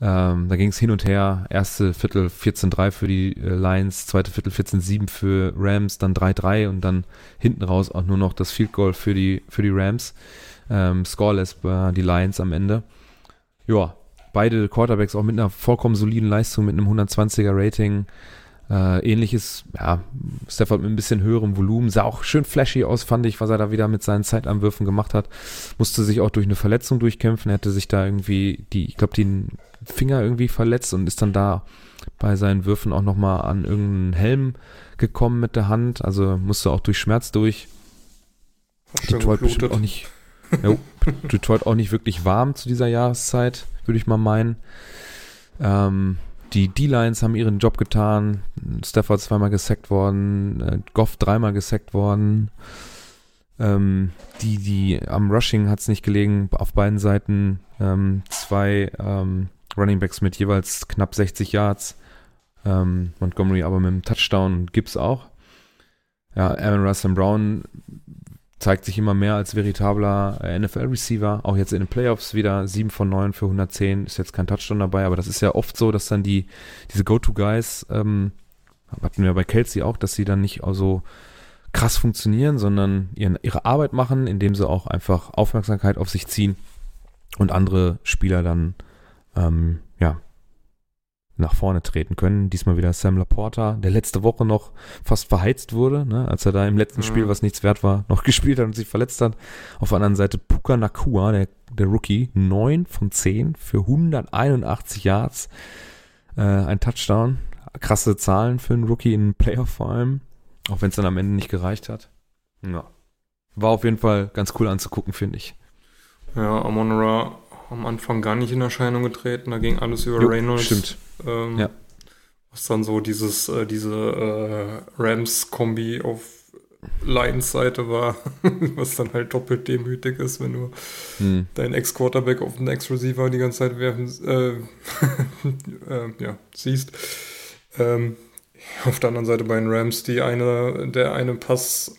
Ähm, da ging es hin und her. Erste Viertel 14-3 für die äh, Lions, zweite Viertel 14-7 für Rams, dann 3-3 und dann hinten raus auch nur noch das Field Goal für die, für die Rams. Ähm, scoreless war die Lions am Ende. Ja, beide Quarterbacks auch mit einer vollkommen soliden Leistung, mit einem 120er Rating. Äh, ähnliches, ja, Stafford mit ein bisschen höherem Volumen, sah auch schön flashy aus, fand ich, was er da wieder mit seinen Zeitanwürfen gemacht hat. Musste sich auch durch eine Verletzung durchkämpfen, er hätte sich da irgendwie, die, ich glaube, den Finger irgendwie verletzt und ist dann da bei seinen Würfen auch nochmal an irgendeinen Helm gekommen mit der Hand, also musste auch durch Schmerz durch. Detroit bestimmt auch nicht, jo, Detroit auch nicht wirklich warm zu dieser Jahreszeit, würde ich mal meinen. Ähm, die D-Lines haben ihren Job getan. Stafford zweimal gesackt worden, äh, Goff dreimal gesackt worden. Ähm, die, die am Rushing hat es nicht gelegen, auf beiden Seiten ähm, zwei ähm, Running Backs mit jeweils knapp 60 Yards. Ähm, Montgomery aber mit einem Touchdown und Gibbs auch. Ja, Aaron Russell Brown zeigt sich immer mehr als veritabler äh, NFL-Receiver. Auch jetzt in den Playoffs wieder 7 von 9 für 110. Ist jetzt kein Touchdown dabei, aber das ist ja oft so, dass dann die, diese Go-To-Guys, ähm, hatten wir bei Kelsey auch, dass sie dann nicht so krass funktionieren, sondern ihren, ihre Arbeit machen, indem sie auch einfach Aufmerksamkeit auf sich ziehen und andere Spieler dann, ähm, ja, nach vorne treten können. Diesmal wieder Sam Laporta, der letzte Woche noch fast verheizt wurde, ne, als er da im letzten Mhm. Spiel, was nichts wert war, noch gespielt hat und sich verletzt hat. Auf der anderen Seite Puka Nakua, der, der Rookie, 9 von 10 für 181 Yards, äh, ein Touchdown. Krasse Zahlen für einen Rookie in Playoff vor allem, auch wenn es dann am Ende nicht gereicht hat. Ja. War auf jeden Fall ganz cool anzugucken, finde ich. Ja, Amon Ra am Anfang gar nicht in Erscheinung getreten, da ging alles über Jo, Reynolds. Stimmt. Ähm, Ja. Was dann so dieses, äh, diese äh, Rams-Kombi auf Lions-Seite war, was dann halt doppelt demütig ist, wenn du hm. deinen Ex-Quarterback auf den Ex-Receiver die ganze Zeit werfen, äh, äh, ja, siehst. Ähm, auf der anderen Seite bei den Rams, die eine, der eine Pass,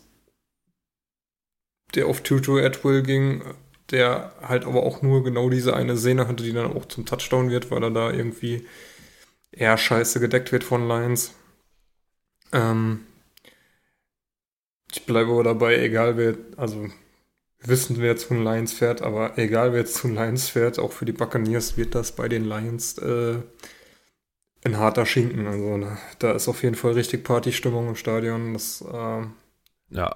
der auf Tutu Atwill ging, der halt aber auch nur genau diese eine Szene hatte, die dann auch zum Touchdown wird, weil er da irgendwie eher scheiße gedeckt wird von Lions. Ähm, ich bleibe aber dabei, egal wer, also wissen, wer zu den Lions fährt, aber egal wer zu den Lions fährt, auch für die Buccaneers wird das bei den Lions äh, ein harter Schinken. Also ne, da ist auf jeden Fall richtig Partystimmung im Stadion. Das, äh, ja.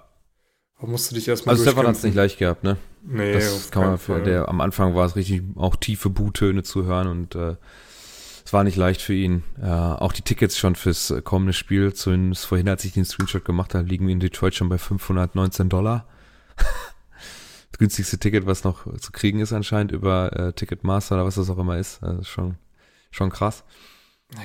Da musst du dich erstmal Also Stefan hat es nicht leicht gehabt, ne? Nee, das kann man für, der, am Anfang war es richtig auch tiefe Buhtöne zu hören und äh, es war nicht leicht für ihn. Äh, auch die Tickets schon fürs kommende Spiel, zumindest vorhin, als ich den Screenshot gemacht habe, liegen wir in Detroit schon bei 519 Dollar. das günstigste Ticket, was noch zu kriegen ist anscheinend über äh, Ticketmaster oder was das auch immer ist. Also schon, schon krass.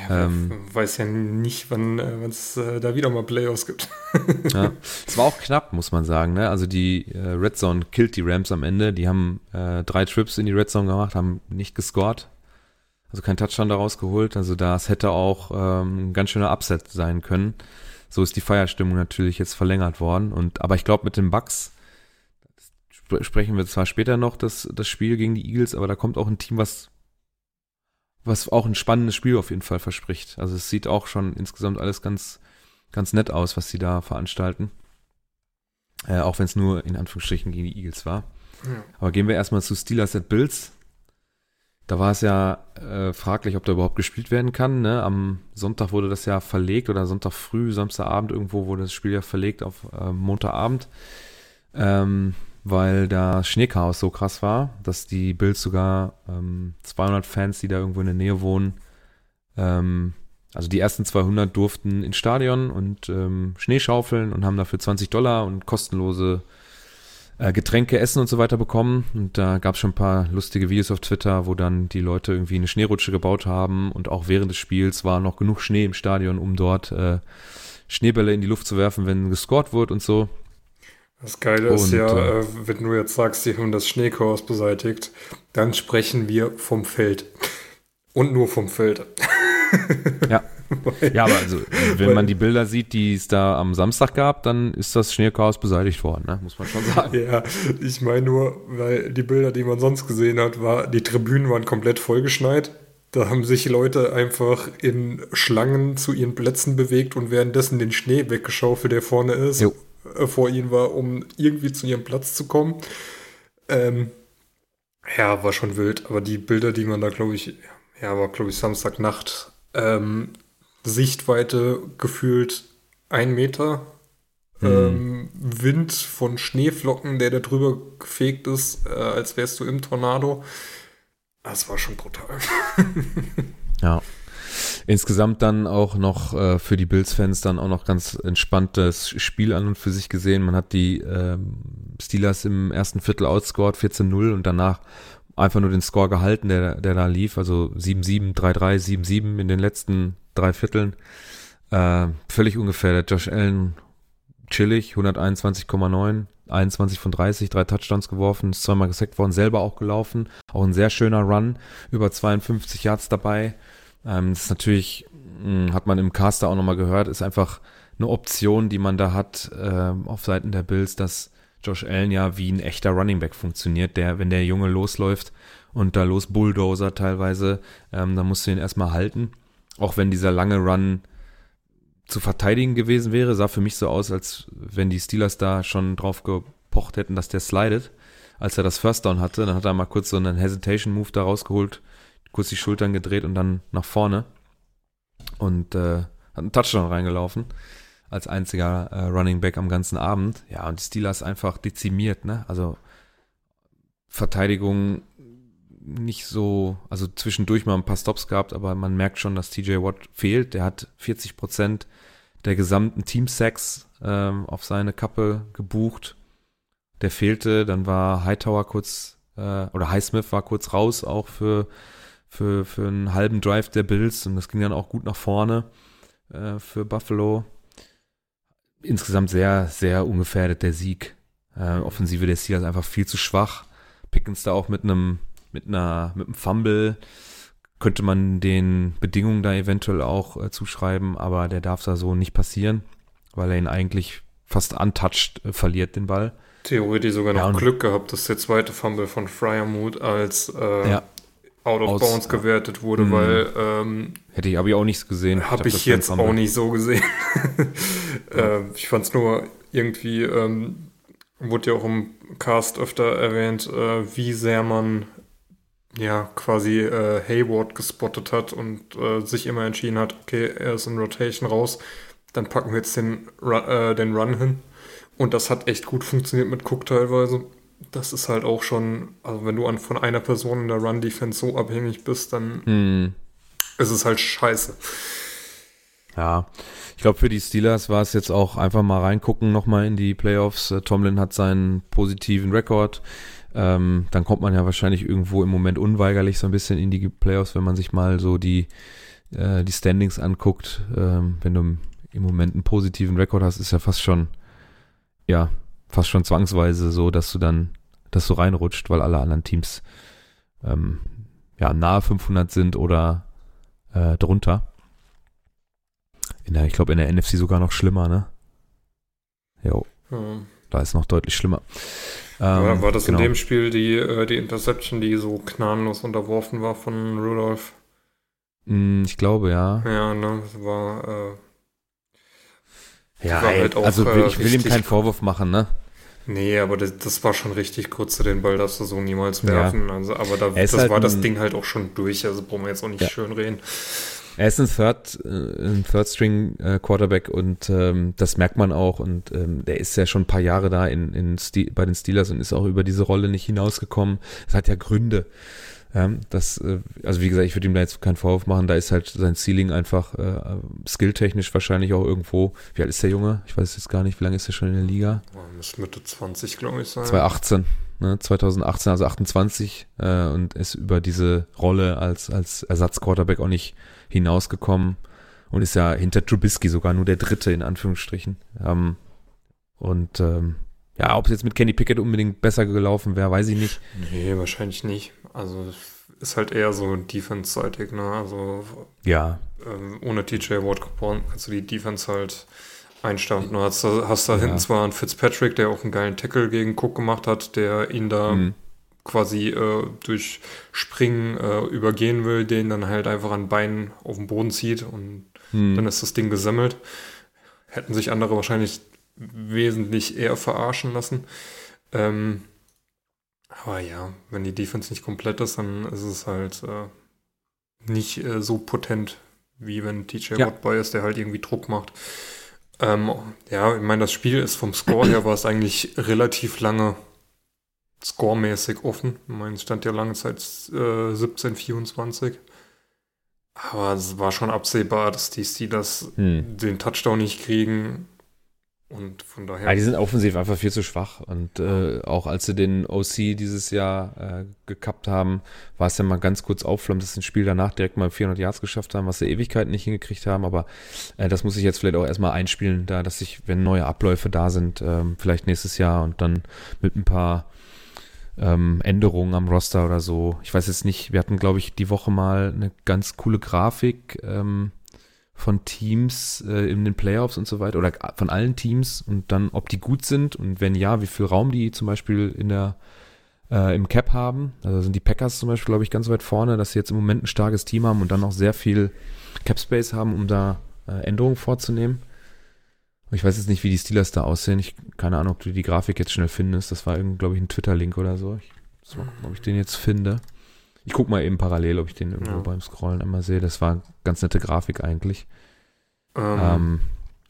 Ja, ähm, weiß ja nicht, wann äh, es äh, da wieder mal Playoffs gibt. ja. Es war auch knapp, muss man sagen. Ne? Also die äh, Red Zone killt die Rams am Ende. Die haben äh, drei Trips in die Red Zone gemacht, haben nicht gescored. Also kein Touchdown daraus geholt. Also das hätte auch ähm, ein ganz schöner Upset sein können. So ist die Feierstimmung natürlich jetzt verlängert worden. Und aber ich glaube mit den Bucks sprechen wir zwar später noch das, das Spiel gegen die Eagles, aber da kommt auch ein Team, was was auch ein spannendes Spiel auf jeden Fall verspricht. Also es sieht auch schon insgesamt alles ganz, ganz nett aus, was sie da veranstalten. Äh, auch wenn es nur in Anführungsstrichen gegen die Eagles war. Ja. Aber gehen wir erstmal zu Steelers at Bills. Da war es ja äh, fraglich, ob da überhaupt gespielt werden kann. Ne? Am Sonntag wurde das ja verlegt oder Sonntag früh, Samstagabend irgendwo wurde das Spiel ja verlegt auf äh, Montagabend. Ähm, weil da Schneechaos so krass war, dass die Bills sogar ähm, 200 Fans, die da irgendwo in der Nähe wohnen, ähm, also die ersten 200 durften ins Stadion und ähm, Schnee schaufeln und haben dafür 20 Dollar und kostenlose äh, Getränke, Essen und so weiter bekommen. Und da gab es schon ein paar lustige Videos auf Twitter, wo dann die Leute irgendwie eine Schneerutsche gebaut haben und auch während des Spiels war noch genug Schnee im Stadion, um dort äh, Schneebälle in die Luft zu werfen, wenn gescored wird und so. Das Geile ist ja, äh, äh, wenn du jetzt sagst, sie haben das Schneechaos beseitigt, dann sprechen wir vom Feld. Und nur vom Feld. ja. weil, ja, aber also, wenn weil, man die Bilder sieht, die es da am Samstag gab, dann ist das Schneechaos beseitigt worden, ne? muss man schon sagen. ja, ich meine nur, weil die Bilder, die man sonst gesehen hat, war, die Tribünen waren komplett vollgeschneit. Da haben sich Leute einfach in Schlangen zu ihren Plätzen bewegt und währenddessen den Schnee weggeschaufelt, der vorne ist. Jo äh, vor ihnen war, um irgendwie zu ihrem Platz zu kommen. Ähm, ja, war schon wild, aber die Bilder, die man da, glaube ich, ja, war, glaube ich, Samstagnacht, ähm, Sichtweite gefühlt ein Meter. Hm. Ähm, Wind von Schneeflocken, der da drüber gefegt ist, äh, als wärst du im Tornado. Das war schon brutal. ja. Insgesamt dann auch noch äh, für die Bills-Fans dann auch noch ganz entspanntes Spiel an und für sich gesehen. Man hat die äh, Steelers im ersten Viertel outscored 14-0 und danach einfach nur den Score gehalten, der, der da lief. Also 7-7, 3-3, 7-7 in den letzten drei Vierteln. Äh, völlig ungefähr. Der Josh Allen chillig, 121,9. 21 von 30, drei Touchdowns geworfen, ist zweimal gesackt worden, selber auch gelaufen. Auch ein sehr schöner Run, über 52 Yards dabei. Ähm, das ist natürlich, mh, hm, hat man im Caster auch nochmal gehört, ist einfach eine Option, die man da hat äh, auf Seiten der Bills, dass Josh Allen ja wie ein echter Running Back funktioniert, der, wenn der Junge losläuft und da los Bulldozer teilweise, ähm, dann musst du ihn erstmal halten. Auch wenn dieser lange Run zu verteidigen gewesen wäre, sah für mich so aus, als wenn die Steelers da schon drauf gepocht hätten, dass der slidet. Als er das First Down hatte, dann hat er mal kurz so einen Hesitation Move da rausgeholt, kurz die Schultern gedreht und dann nach vorne und äh, hat einen Touchdown reingelaufen als einziger äh, Running Back am ganzen Abend. Ja, und die Steelers einfach dezimiert, ne? Also Verteidigung nicht so, also zwischendurch mal ein paar Stops gehabt, aber man merkt schon, dass TJ Watt fehlt. Der hat 40 Prozent der gesamten Team-Sacks ähm, auf seine Kappe gebucht. Der fehlte, dann war Hightower kurz, äh, oder Highsmith war kurz raus, auch für für, für einen halben Drive der Bills und das ging dann auch gut nach vorne äh, für Buffalo. insgesamt sehr, sehr ungefährdet der Sieg. Äh, Offensive der Steelers einfach viel zu schwach. Pickens da auch mit einem, mit einer, mit einem Fumble könnte man den Bedingungen da eventuell auch äh, zuschreiben, aber der darf da so nicht passieren, weil er ihn eigentlich fast untouched äh, verliert, den Ball. Theoretisch sogar noch Ja, Glück gehabt, dass der zweite Fumble von Fryermuth als äh, Ja. Out of Aus- bounds gewertet wurde, Mhm. weil ähm, Hätte ich, habe ich auch nichts gesehen. Habe ich ein jetzt auch nicht so gesehen. ähm, ich fand es nur irgendwie, ähm, wurde ja auch im Cast öfter erwähnt, äh, wie sehr man ja quasi äh, Hayward gespottet hat und äh, sich immer entschieden hat, okay, er ist in Rotation raus, dann packen wir jetzt den, äh, den Run hin. Und das hat echt gut funktioniert mit Cook teilweise. Das ist halt auch schon, also wenn du an, von einer Person in der Run-Defense so abhängig bist, dann Hm. ist es halt scheiße. Ja, ich glaube, für die Steelers war es jetzt auch einfach mal reingucken nochmal in die Playoffs. Äh, Tomlin hat seinen positiven Rekord. Ähm, dann kommt man ja wahrscheinlich irgendwo im Moment unweigerlich so ein bisschen in die Playoffs, wenn man sich mal so die, äh, die Standings anguckt. Ähm, wenn du im Moment einen positiven Rekord hast, ist ja fast schon, ja, fast schon zwangsweise so, dass du dann, dass du reinrutscht, weil alle anderen Teams ähm, ja nahe 500 sind oder äh, drunter. In der, ich glaube, in der NFC sogar noch schlimmer, ne? Jo, Ja. da ist noch deutlich schlimmer. War, Ähm, war das genau. in dem Spiel die, äh, die Interception, die so gnadenlos unterworfen war von Rudolph? Mm, Ich glaube, ja. Ja, ne, das war, äh, Ja, ey, halt auch, also äh, ich will ihm keinen. Vorwurf machen, ne? nee, aber das, das war schon richtig kurz, den Ball darfst du so niemals Ja. werfen. Also, aber da, das halt war das Ding halt auch schon durch, also brauchen wir jetzt auch nicht Ja. schön reden. Er ist ein Third, äh, ein Third String äh, Quarterback und ähm, das merkt man auch und ähm, der ist ja schon ein paar Jahre da in, in bei den Steelers und ist auch über diese Rolle nicht hinausgekommen. Das hat ja Gründe. Ähm, das, äh, also wie gesagt, ich würde ihm da jetzt keinen Vorwurf machen. Da ist halt sein Ceiling einfach äh, skilltechnisch wahrscheinlich auch irgendwo. Wie alt ist der Junge? Ich weiß jetzt gar nicht. Wie lange ist er schon in der Liga? Muss Mitte 20, glaube ich, sein. 2018, ne, 2018, also 28 äh, und ist über diese Rolle als, als Ersatzquarterback auch nicht hinausgekommen und ist ja hinter Trubisky sogar nur der Dritte in Anführungsstrichen. Ähm, und ähm, ja, ob es jetzt mit Kenny Pickett unbedingt besser gelaufen wäre, weiß ich nicht. Nee, wahrscheinlich nicht. Also, ist halt eher so defense-seitig, ne, also, Ja, ähm, ohne TJ Watt kannst du die Defense halt einstampfen. Du hast, da- hast da Ja. hinten zwar einen Fitzpatrick, der auch einen geilen Tackle gegen Cook gemacht hat, der ihn da Mhm. quasi äh, durch Springen äh, übergehen will, den dann halt einfach an Beinen auf den Boden zieht und Hm. dann ist das Ding gesammelt. Hätten sich andere wahrscheinlich wesentlich eher verarschen lassen. Ähm, aber ja, wenn die Defense nicht komplett ist, dann ist es halt äh, nicht äh, so potent, wie wenn TJ Ja. Watt bei ist, der halt irgendwie Druck macht. Ähm, ja, ich meine, das Spiel ist vom Score her war es eigentlich relativ lange scoremäßig offen. Ich meine, es stand ja lange Zeit äh, 17, 24. Aber es war schon absehbar, dass die Steelers Hm. den Touchdown nicht kriegen. Und von daher. Ja, die sind offensiv einfach viel zu schwach. Und äh, auch als sie den OC dieses Jahr äh, gekappt haben, war es ja mal ganz kurz aufflammend, dass sie ein Spiel danach direkt mal 400 Yards geschafft haben, was sie Ewigkeiten nicht hingekriegt haben. Aber äh, das muss ich jetzt vielleicht auch erstmal einspielen, da dass ich, wenn neue Abläufe da sind, ähm, vielleicht nächstes Jahr und dann mit ein paar ähm, Änderungen am Roster oder so. Ich weiß jetzt nicht, wir hatten, glaube ich, die Woche mal eine ganz coole Grafik. Ähm, von Teams äh, in den Playoffs und so weiter oder von allen Teams und dann, ob die gut sind und wenn ja, wie viel Raum die zum Beispiel in der äh, im Cap haben. Also sind die Packers zum Beispiel, glaube ich, ganz weit vorne, dass sie jetzt im Moment ein starkes Team haben und dann auch sehr viel Cap Space haben, um da äh, Änderungen vorzunehmen. Ich weiß jetzt nicht, wie die Steelers da aussehen. Ich keine Ahnung, ob du die Grafik jetzt schnell findest. Das war glaube ich, ein Twitter-Link oder so. Ich muss mal gucken, ob ich den jetzt finde. Ich gucke mal eben parallel, ob ich den irgendwo Ja. beim Scrollen einmal sehe. Das war ganz nette Grafik eigentlich. ähm, Ähm,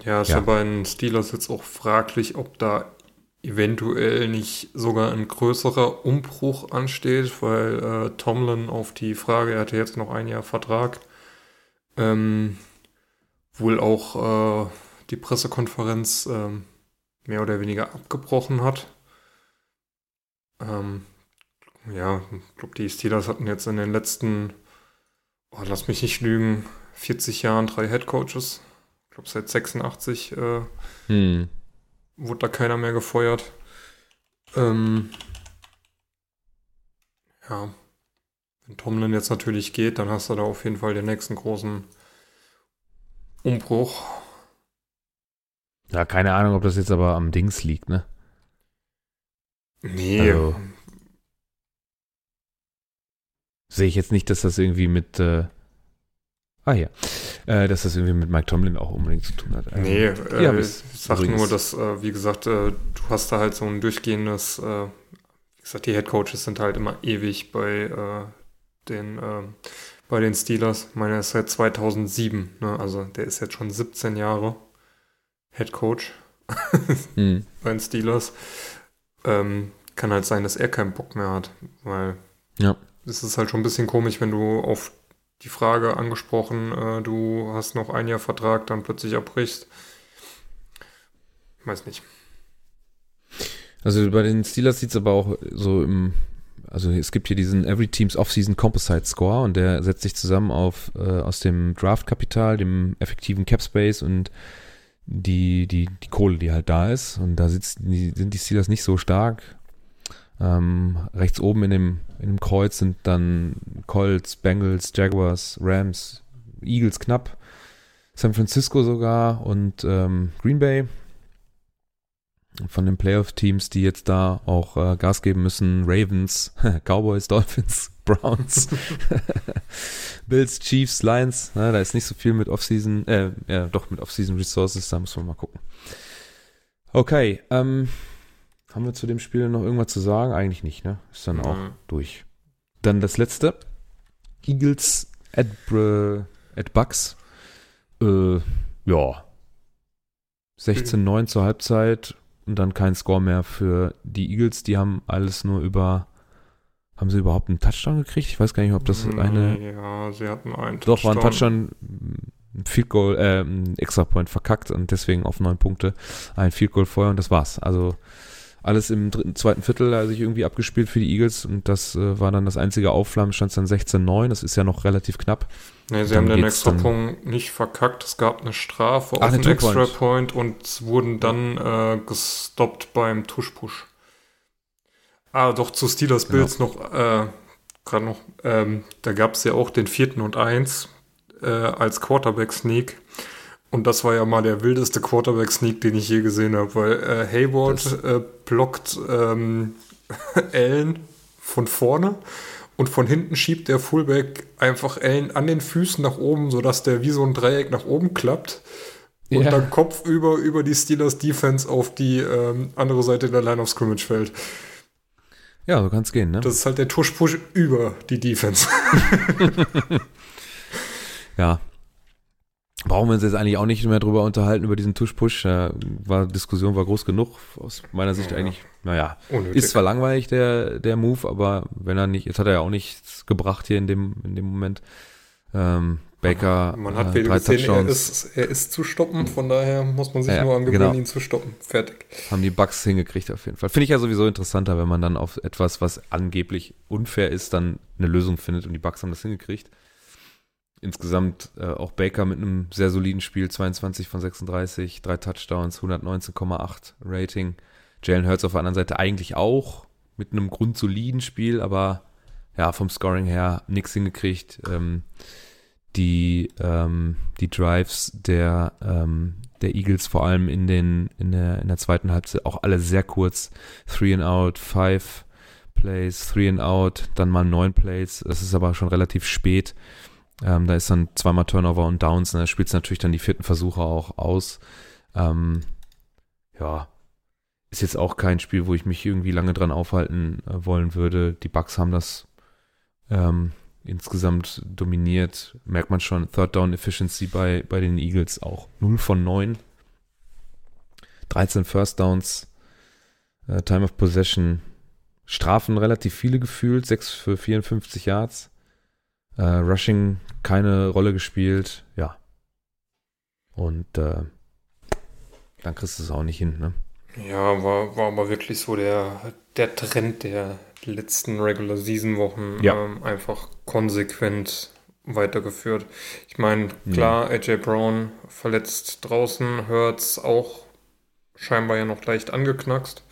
ja, ist ja. ja. bei den Steelers jetzt auch fraglich, ob da eventuell nicht sogar ein größerer Umbruch ansteht, weil äh, Tomlin auf die Frage, er hatte jetzt noch ein Jahr Vertrag, ähm, wohl auch äh, die Pressekonferenz ähm, mehr oder weniger abgebrochen hat. Ähm, ja, ich glaube, die Steelers hatten jetzt in den letzten, oh, lass mich nicht lügen, 40 Jahren drei Head Coaches. glaube seit 86 äh, Hm. wurde da keiner mehr gefeuert. Ähm, ja, wenn Tomlin jetzt natürlich geht, dann hast du da auf jeden Fall den nächsten großen Umbruch. Ja, keine Ahnung, ob das jetzt aber am Dings liegt, ne? Nee, Also- Sehe ich jetzt nicht, dass das irgendwie mit, äh, ah ja, äh, dass das irgendwie mit Mike Tomlin auch unbedingt zu tun hat. Ähm, nee, ja, äh, aber ich es- sag übrigens- nur, dass, äh, wie gesagt, äh, du hast da halt so ein durchgehendes, äh, wie gesagt, die Headcoaches sind halt immer ewig bei äh, den, ähm, bei den Steelers. Ich meine, er ist seit 2007, ne? also der ist jetzt schon 17 Jahre Headcoach. Hm. bei den Steelers. Ähm, kann halt sein, dass er keinen Bock mehr hat, weil Ja. Es ist halt schon ein bisschen komisch, wenn du auf die Frage angesprochen, äh, du hast noch ein Jahr Vertrag, dann plötzlich abbrichst. Weiß nicht. Also bei den Steelers sieht es aber auch so im, also es gibt hier diesen Every Teams Off-Season Composite Score und der setzt sich zusammen auf äh, aus dem Draftkapital, dem effektiven Cap Space und die, die, die Kohle, die halt da ist. Und da sitzt, die, sind die Steelers nicht so stark. Ähm, rechts oben in dem, in dem Kreuz sind dann Colts, Bengals, Jaguars, Rams, Eagles knapp, San Francisco sogar und ähm, Green Bay von den Playoff-Teams, die jetzt da auch äh, Gas geben müssen. Ravens, Cowboys, Dolphins, Browns, Bills, Chiefs, Lions. Na, da ist nicht so viel mit Offseason, äh, ja, doch mit Offseason Resources, da muss man mal gucken. Okay, ähm, haben wir zu dem Spiel noch irgendwas zu sagen? Eigentlich nicht, ne? Ist dann auch Mhm. durch. Dann das letzte. Eagles at, at Bucks. Äh, ja. 16-9 zur Halbzeit und dann kein Score mehr für die Eagles. Die haben alles nur über. Haben sie überhaupt einen Touchdown gekriegt? Ich weiß gar nicht, ob das eine. Ja, sie hatten einen Doch, war ein Touchdown, ein Field Goal, äh, ein Extra Point verkackt und deswegen auf neun Punkte ein Field Goal vorher und das war's. Also alles im dritten, zweiten Viertel hat sich irgendwie abgespielt für die Eagles und das äh, war dann das einzige Aufflammen, stand dann 16-9, das ist ja noch relativ knapp. Nee, sie Dann haben den extra Punkt nicht verkackt. Es gab eine Strafe Ach, auf eine den Extra. Point und es wurden dann äh, gestoppt beim Tush-Push. Ah, doch, zu Steelers Genau. Bills noch, äh, gerade noch, ähm, da gab es ja auch den vierten und eins äh, als Quarterback-Sneak. Und das war ja mal der wildeste Quarterback-Sneak, den ich je gesehen habe, weil äh, Hayward äh, blockt ähm, Allen von vorne und von hinten schiebt der Fullback einfach Allen an den Füßen nach oben, sodass der wie so ein Dreieck nach oben klappt. Und Ja. dann Kopf über, über die Steelers Defense auf die ähm, andere Seite der Line of Scrimmage fällt. Ja, so kann es gehen, ne? Das ist halt der Tush-Push über die Defense. Ja. Brauchen wir uns jetzt eigentlich auch nicht mehr drüber unterhalten, über diesen Tush-Push. Äh, war, Diskussion war groß genug. Aus meiner Sicht Ja. eigentlich, naja, Unnötig. ist zwar langweilig, der, der Move, aber wenn er nicht, jetzt hat er ja auch nichts gebracht hier in dem, in dem Moment. Ähm, Baker, Man hat äh, drei gesehen, er ist, er ist zu stoppen, von daher muss man sich Ja, nur angewöhnen, genau. ihn zu stoppen. Fertig. haben die Bugs hingekriegt auf jeden Fall. Finde ich ja sowieso interessanter, wenn man dann auf etwas, was angeblich unfair ist, dann eine Lösung findet und die Bugs haben das hingekriegt. Insgesamt äh, auch Baker mit einem sehr soliden Spiel, 22 von 36, drei Touchdowns, 119,8 Rating. Jalen Hurts auf der anderen Seite eigentlich auch mit einem grundsoliden Spiel, aber ja, vom Scoring her nichts hingekriegt. Ähm, die, ähm, die Drives der, ähm, der Eagles vor allem in, den, in, der, in der zweiten Halbzeit auch alle sehr kurz. Three and out, five Plays, three and out, dann mal neun Plays. Das ist aber schon relativ spät. Ähm, da ist dann zweimal Turnover und Downs. Und da spielt es natürlich dann die vierten Versuche auch aus. Ähm, ja, ist jetzt auch kein Spiel, wo ich mich irgendwie lange dran aufhalten äh, wollen würde. Die Bucks haben das ähm, insgesamt dominiert. Merkt man schon, Third Down Efficiency bei, bei den Eagles auch 0 von 9. 13 First Downs, äh, Time of Possession, Strafen relativ viele gefühlt, 6 für 54 Yards. Äh, Rushing keine Rolle gespielt, ja. Und äh, dann kriegst du es auch nicht hin, ne? Ja, war, war aber wirklich so der, der Trend der letzten Regular Season Wochen. Ja. Ähm, einfach konsequent weitergeführt. Ich meine, klar, AJ Brown verletzt draußen, Hurts auch scheinbar ja noch leicht angeknackst.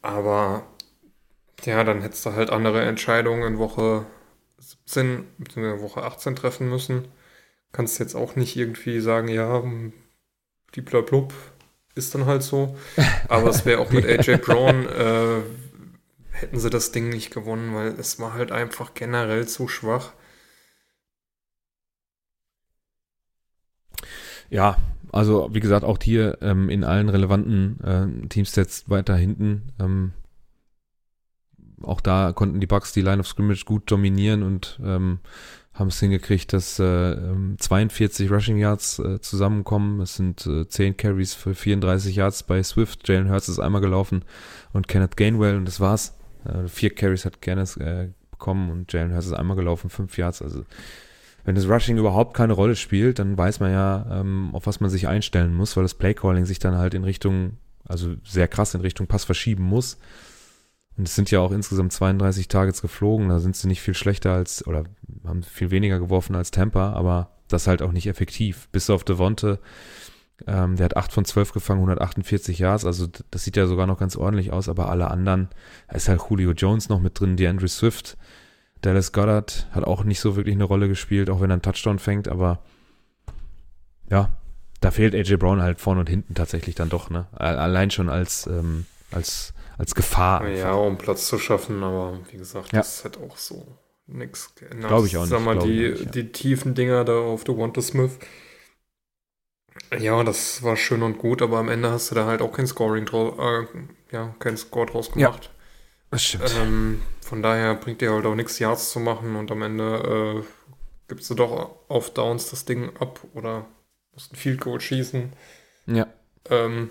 Aber ja, dann hättest du halt andere Entscheidungen in Woche 17 bzw. Woche 18 treffen müssen. Kannst jetzt auch nicht irgendwie sagen, ja, blub ist dann halt so. Aber es wäre auch mit AJ Brown, äh, hätten sie das Ding nicht gewonnen, weil es war halt einfach generell zu schwach. Ja, also wie gesagt, auch hier ähm, in allen relevanten äh, Teamstats weiter hinten. Ähm, auch da konnten die Bucks die Line of Scrimmage gut dominieren und ähm, haben es hingekriegt, dass äh, 42 ähm, Rushing Yards äh, zusammenkommen. Es sind äh, 10 Carries für 34 Yards bei Swift. Jalen Hurts ist einmal gelaufen und Kenneth Gainwell und das war's. Äh, vier Carries hat Kenneth äh, bekommen und Jalen Hurts ist einmal gelaufen, 5 Yards. Also wenn das Rushing überhaupt keine Rolle spielt, dann weiß man ja, ähm, auf was man sich einstellen muss, weil das Playcalling sich dann halt in Richtung, also sehr krass in Richtung Pass verschieben muss. Und es sind ja auch insgesamt 32 Targets geflogen, da sind sie nicht viel schlechter als, oder haben viel weniger geworfen als Tampa, aber das halt auch nicht effektiv. Bis auf Devonte, ähm, der hat 8 von 12 gefangen, 148 Yards, also das sieht ja sogar noch ganz ordentlich aus, aber alle anderen, da ist halt Julio Jones noch mit drin, die Andrew Swift, Dallas Goddard hat auch nicht so wirklich eine Rolle gespielt, auch wenn er einen Touchdown fängt, aber ja, da fehlt AJ Brown halt vorne und hinten tatsächlich dann doch, ne? Allein schon als, ähm, als als Gefahr. Ja, um Platz zu schaffen, aber wie gesagt, ja. das hat auch so nichts geändert. Glaube ich auch nicht. Sag mal, die, nicht, ja. die tiefen Dinger da auf The Wonder Smith. Ja, das war schön und gut, aber am Ende hast du da halt auch kein Scoring draus, äh, ja, kein Score draus gemacht. Ja, das stimmt. Ähm, von daher bringt dir halt auch nichts, Yards zu machen und am Ende äh, gibst du doch auf Downs das Ding ab oder musst ein Field Goal schießen. Ja. Ähm,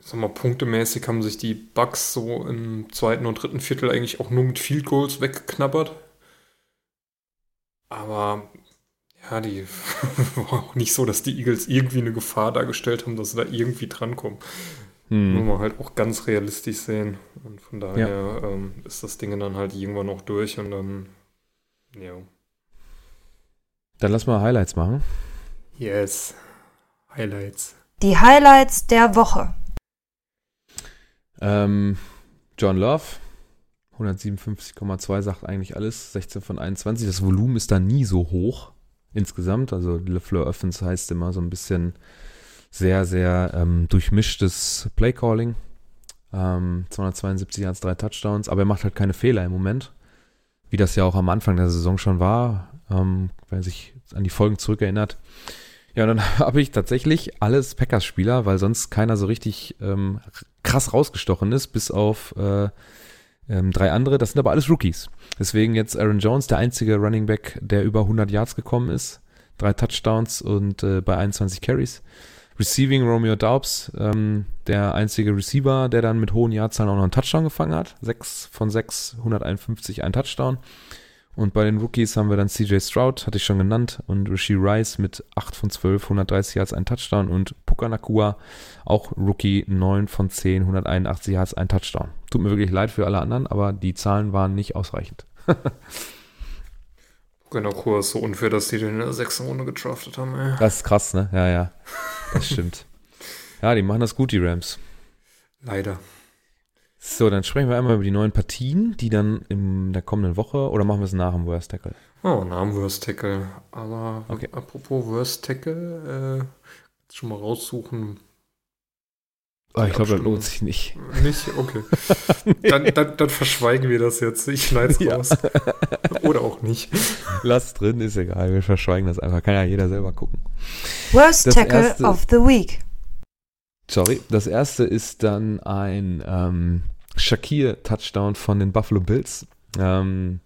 sag mal, punktemäßig haben sich die Bucks so im zweiten und dritten Viertel eigentlich auch nur mit Field Goals weggeknabbert. Aber ja, die war auch nicht so, dass die Eagles irgendwie eine Gefahr dargestellt haben, dass sie da irgendwie drankommen. Hm. Muss man halt auch ganz realistisch sehen. Und von daher ja. ähm, ist das Ding dann halt irgendwann noch durch und dann, ja. Dann lass mal Highlights machen. Yes. Highlights. Die Highlights der Woche. Ähm, John Love, 157,2 sagt eigentlich alles, 16 von 21. Das Volumen ist da nie so hoch insgesamt. Also LeFleur Offense heißt immer so ein bisschen sehr, sehr ähm, durchmischtes Playcalling. Ähm, 272 Yards, drei Touchdowns, aber er macht halt keine Fehler im Moment. Wie das ja auch am Anfang der Saison schon war, ähm, wenn sich an die Folgen zurückerinnert. Ja, dann habe ich tatsächlich alles Packers-Spieler, weil sonst keiner so richtig ähm, krass rausgestochen ist, bis auf äh, ähm, drei andere. Das sind aber alles Rookies. Deswegen jetzt Aaron Jones, der einzige Running Back, der über 100 Yards gekommen ist. Drei Touchdowns und äh, bei 21 Carries. Receiving Romeo Daubs, ähm, der einzige Receiver, der dann mit hohen Yardzahlen auch noch einen Touchdown gefangen hat. Sechs von sechs, 151, ein Touchdown. Und bei den Rookies haben wir dann CJ Stroud, hatte ich schon genannt, und Rishi Rice mit 8 von 12, 130 Yards, ein Touchdown und Puka Nakua, auch Rookie, 9 von 10, 181 Yards, ein Touchdown. Tut mir wirklich leid für alle anderen, aber die Zahlen waren nicht ausreichend. Puka Nakua ist so unfair, dass die den in der sechsten Runde getraftet haben, ey. Das ist krass, ne? Ja, ja. Das stimmt. ja, die machen das gut, die Rams. Leider. So, dann sprechen wir einmal über die neuen Partien, die dann in der kommenden Woche, oder machen wir es nach dem Worst Tackle? Oh, nach dem Worst Tackle. Aber okay. apropos Worst Tackle, äh, schon mal raussuchen. Oh, ich glaube, das lohnt sich nicht. Nicht? Okay. dann, dann, dann, verschweigen wir das jetzt. Ich schneide es ja. raus. Oder auch nicht. Lass drin, ist egal. Wir verschweigen das einfach. Kann ja jeder selber gucken. Worst das Tackle erste, of the Week. Sorry, das erste ist dann ein ähm, Shakir-Touchdown von den Buffalo Bills. Ähm,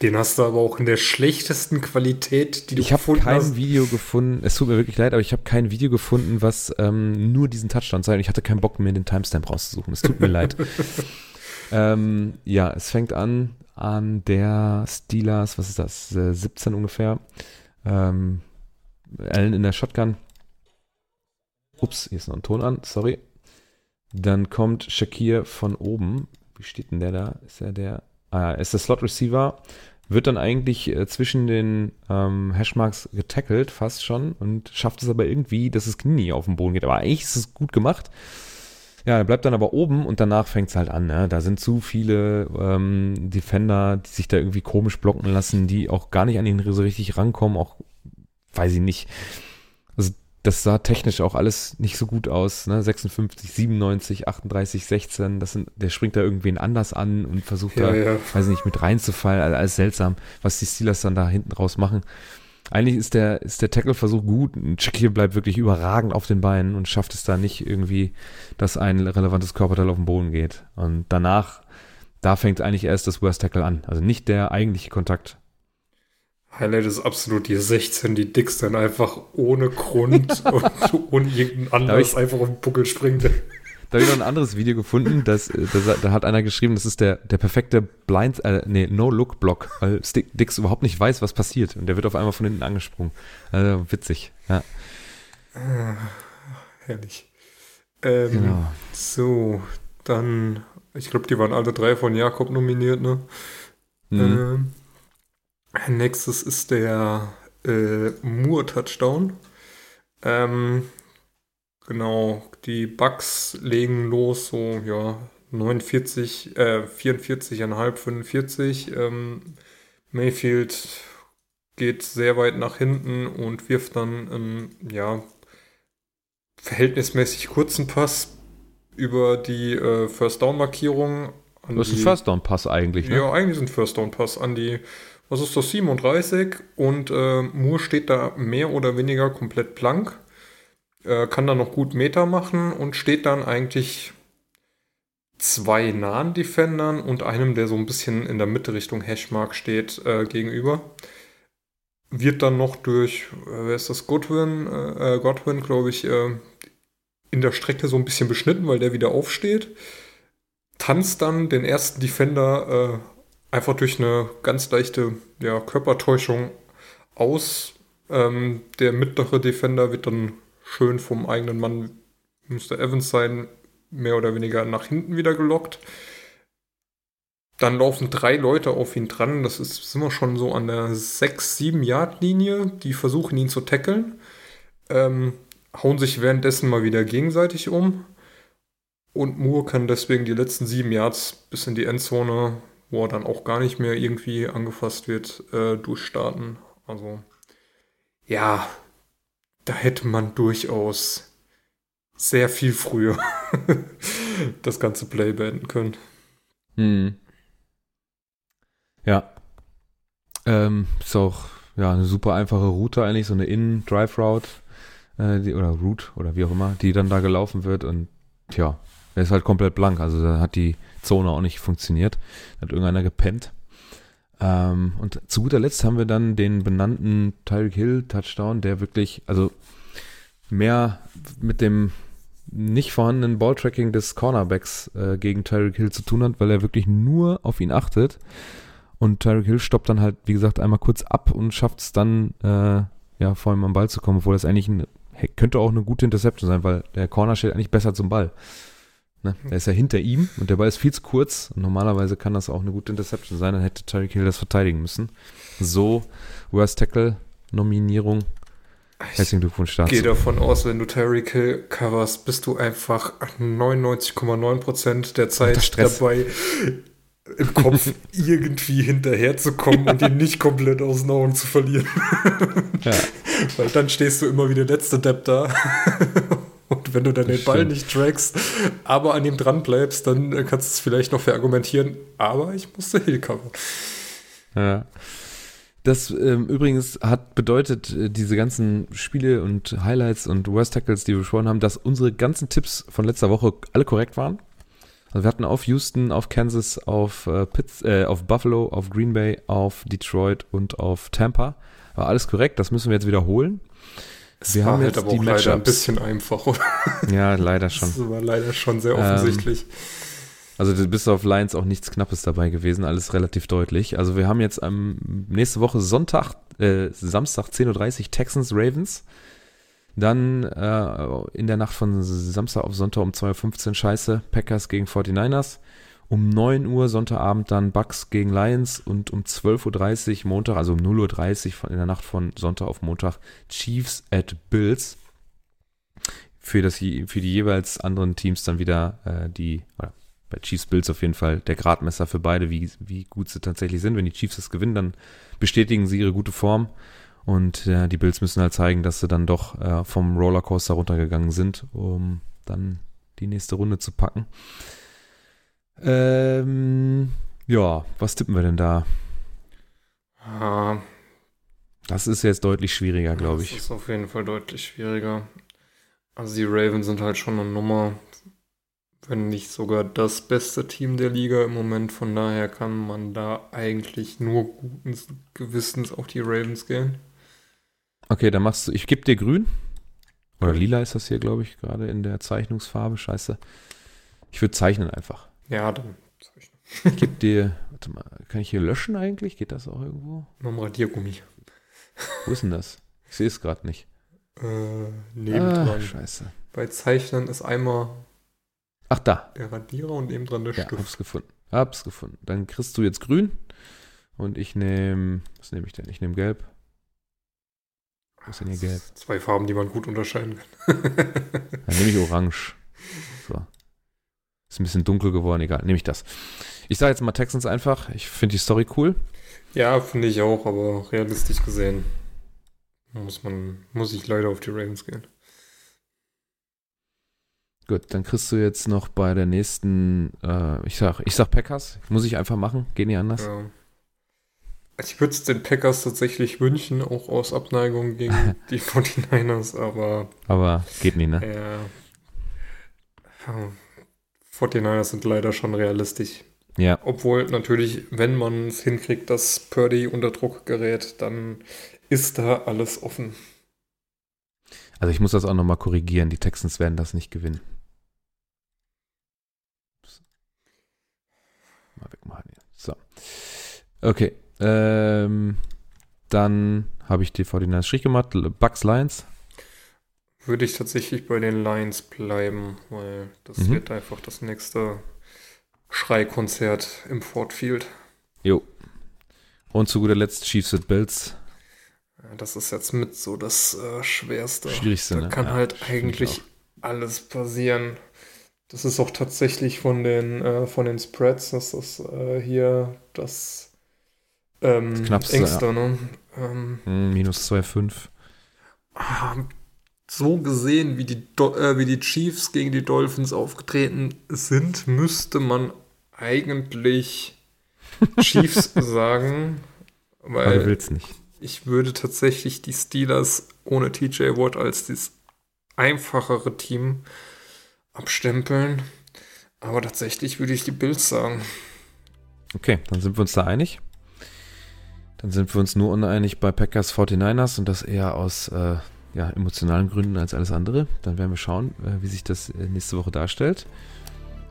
den hast du aber auch in der schlechtesten Qualität, die du ich gefunden hast. Ich habe kein Video gefunden, es tut mir wirklich leid, aber ich habe kein Video gefunden, was ähm, nur diesen Touchdown zeigt. Ich hatte keinen Bock mehr, den Timestamp rauszusuchen. Es tut mir leid. Ähm, ja, es fängt an an der Steelers, was ist das, 17 äh, ungefähr. Ähm, Allen in der Shotgun Ups, hier ist noch ein Ton an, sorry. Dann kommt Shakir von oben. Wie steht denn der da? Ist er der? Ah, ist der Slot Receiver. wird dann eigentlich äh, zwischen den ähm, Hashmarks getackelt, fast schon, und schafft es aber irgendwie, dass das Knie auf den Boden geht. Aber eigentlich ist es gut gemacht. Ja, er bleibt dann aber oben und danach fängt es halt an. Ne? Da sind zu viele ähm, Defender, die sich da irgendwie komisch blocken lassen, die auch gar nicht an ihn so richtig rankommen, auch weiß ich nicht. Das sah technisch auch alles nicht so gut aus. Ne? 56, 97, 38, 16. Das sind, der springt da irgendwen anders an und versucht Ja, da, ja. weiß nicht, mit reinzufallen. Also alles seltsam, was die Steelers dann da hinten raus machen. Eigentlich ist der, ist der Tackle-Versuch gut. Und Shakir bleibt wirklich überragend auf den Beinen und schafft es da nicht irgendwie, dass ein relevantes Körperteil auf den Boden geht. Und danach, da fängt eigentlich erst das Worst Tackle an. Also nicht der eigentliche Kontakt. Highlight ist absolut die 16, die Dix dann einfach ohne Grund und ohne irgendeinen Anlass einfach auf den Buckel springt. Da habe ich noch ein anderes Video gefunden, das, äh, das, da hat einer geschrieben, das ist der, der perfekte Blind, äh, nee, No-Look-Block, weil Dix überhaupt nicht weiß, was passiert. Und der wird auf einmal von hinten angesprungen. Also witzig, ja. Herrlich. Ähm, Genau. So, dann, ich glaube, die waren alle drei von Jakob nominiert, ne? Mhm. Ähm, nächstes ist der äh, Moore-Touchdown. Ähm, genau, die Bucks legen los, so, ja, 49, äh, 44,5, 45. Ähm, Mayfield geht sehr weit nach hinten und wirft dann, ähm, ja, verhältnismäßig kurzen Pass über die äh, First-Down-Markierung. an Das ist ein First Down Pass eigentlich, ne? ja, eigentlich ist ein First Down Pass an die, was ist das, 37 und äh, Moore steht da mehr oder weniger komplett blank, äh, kann da noch gut Meter machen und steht dann eigentlich zwei nahen Defendern und einem, der so ein bisschen in der Mitte Richtung Hashmark steht, äh, gegenüber. Wird dann noch durch, äh, wer ist das, Godwin, äh, äh, Godwin, glaube ich, äh, in der Strecke so ein bisschen beschnitten, weil der wieder aufsteht. Tanzt dann den ersten Defender äh, einfach durch eine ganz leichte ja, Körpertäuschung aus. Ähm, der mittlere Defender wird dann schön vom eigenen Mann, müsste Evans sein, mehr oder weniger nach hinten wieder gelockt. Dann laufen drei Leute auf ihn dran. Das ist, sind wir schon so an der 6-7 Yard Linie. Die versuchen ihn zu tackeln. Ähm, hauen sich währenddessen mal wieder gegenseitig um. Und Moore kann deswegen die letzten sieben Yards bis in die Endzone, wo er dann auch gar nicht mehr irgendwie angefasst wird, äh, durchstarten. Also, ja, da hätte man durchaus sehr viel früher das ganze Play beenden können. Hm. Ja. Ähm, ist auch ja, eine super einfache Route eigentlich, so eine In-Drive-Route äh, oder Route oder wie auch immer, die dann da gelaufen wird und tja, er ist halt komplett blank, also da hat die Zone auch nicht funktioniert, Da hat irgendeiner gepennt. Ähm, und zu guter Letzt haben wir dann den benannten Tyreek Hill Touchdown, der wirklich, also mehr mit dem nicht vorhandenen Balltracking des Cornerbacks äh, gegen Tyreek Hill zu tun hat, weil er wirklich nur auf ihn achtet. Und Tyreek Hill stoppt dann halt, wie gesagt, einmal kurz ab und schafft es dann, äh, ja, vor ihm am Ball zu kommen, obwohl das eigentlich ein, könnte auch eine gute Interception sein, weil der Corner steht eigentlich besser zum Ball. Ne? Er ist ja hinter ihm und der Ball ist viel zu kurz. Und normalerweise kann das auch eine gute Interception sein, dann hätte Tyreek Hill das verteidigen müssen. So, Worst Tackle Nominierung. Herzlichen Glückwunsch dazu. Gehe davon aus, wenn du Tyreek Hill coverst, bist du einfach 99,9% der Zeit dabei, im Kopf irgendwie hinterherzukommen und ihn nicht komplett aus den Augen zu verlieren. Ja. Weil dann stehst du immer wie der letzte Depp da. Wenn du dann den Ball nicht trackst, aber an ihm dran bleibst, dann äh, kannst du es vielleicht noch verargumentieren. Aber ich musste Hill covern. Ja. Das ähm, übrigens hat bedeutet, äh, diese ganzen Spiele und Highlights und Worst Tackles, die wir besprochen haben, dass unsere ganzen Tipps von letzter Woche alle korrekt waren. Also wir hatten auf Houston, auf Kansas, auf, äh, Pitts, äh, auf Buffalo, auf Green Bay, auf Detroit und auf Tampa. War alles korrekt, das müssen wir jetzt wiederholen. Es Wir war haben halt jetzt aber die auch leider ein bisschen einfach. Oder? Ja, leider schon. Das war leider schon sehr Ähm, offensichtlich. Also du bist auf Lions auch nichts Knappes dabei gewesen, alles relativ deutlich. Also wir haben jetzt am nächste Woche Sonntag, äh, Samstag 10.30 Uhr Texans Ravens. Dann äh, in der Nacht von Samstag auf Sonntag um 2.15 Uhr Scheiße, Packers gegen 49ers. Um 9 Uhr Sonntagabend dann Bucks gegen Lions und um 12.30 Uhr Montag, also um 0.30 Uhr von, in der Nacht von Sonntag auf Montag Chiefs at Bills. Für, das, für die jeweils anderen Teams dann wieder äh, die, oder bei Chiefs Bills auf jeden Fall der Gradmesser für beide, wie, wie gut sie tatsächlich sind. Wenn die Chiefs das gewinnen, dann bestätigen sie ihre gute Form. Und äh, die Bills müssen halt zeigen, dass sie dann doch äh, vom Rollercoaster runtergegangen sind, um dann die nächste Runde zu packen. Ähm, ja, was tippen wir denn da? Ah, Das ist jetzt deutlich schwieriger, glaube ich. Das ist auf jeden Fall deutlich schwieriger. Also die Ravens sind halt schon eine Nummer, wenn nicht sogar das beste Team der Liga im Moment. Von daher kann man da eigentlich nur guten Gewissens auf die Ravens gehen. Okay, dann machst du, ich gebe dir grün. Oder lila ist das hier, glaube ich, gerade in der Zeichnungsfarbe. Scheiße. Ich würde zeichnen einfach. Ja, dann Ich gebe dir, warte mal, kann ich hier löschen eigentlich? Geht das auch irgendwo? noch ein Radiergummi. Wo ist denn das? Ich sehe es gerade nicht. Äh, Ah, nebendran. scheiße. Bei Zeichnen ist einmal Ach, da. der Radierer und nebendran der Ja, Stift. hab's gefunden. Hab's gefunden. Dann kriegst du jetzt grün. Und ich nehme, was nehme ich denn? Ich nehme gelb. Wo ist denn hier gelb? Zwei Farben, die man gut unterscheiden kann. Dann nehme ich orange. So. Ist ein bisschen dunkel geworden, egal. Nehme ich das. Ich sage jetzt mal Texans einfach. Ich finde die Story cool. ja, finde ich auch, aber realistisch gesehen muss man, muss ich leider auf die Ravens gehen. Gut, dann kriegst du jetzt noch bei der nächsten, äh, ich sag, ich sag Packers. Muss ich einfach machen. Geht nicht anders. Ja. Also Ich würde es den Packers tatsächlich wünschen, auch aus Abneigung gegen die 49ers, aber Aber geht nicht, ne? ja, 49ers sind leider schon realistisch. Ja. Obwohl natürlich, wenn man es hinkriegt, dass Purdy unter Druck gerät, dann ist da alles offen. Also ich muss das auch nochmal korrigieren. Die Texans werden das nicht gewinnen. Mal wegmachen hier. So. Okay. Ähm, dann habe ich die 49 Strich gemacht. Bucks Lions. Würde ich tatsächlich bei den Lions bleiben, weil das Mhm. wird einfach das nächste Schreikonzert im Ford Field. Jo. Und zu guter Letzt Chiefs at Bills. Ja, Das ist jetzt mit so das äh, Schwerste. Schwierigste, Da ne? kann Ja, halt eigentlich alles passieren. Das ist auch tatsächlich von den, äh, von den Spreads, das ist äh, hier das, ähm, Das Knappste, engste, ne? Ähm, Hm, minus 2,5. So gesehen, wie die, Do äh, wie die Chiefs gegen die Dolphins aufgetreten sind, müsste man eigentlich Chiefs sagen, Aber du weil willst nicht. ich würde tatsächlich die Steelers ohne TJ Watt als das einfachere Team abstempeln. Aber tatsächlich würde ich die Bills sagen. Okay, dann sind wir uns da einig. Dann sind wir uns nur uneinig bei Packers 49ers und das eher aus äh, ja, emotionalen Gründen als alles andere. Dann werden wir schauen, äh, wie sich das äh, nächste Woche darstellt.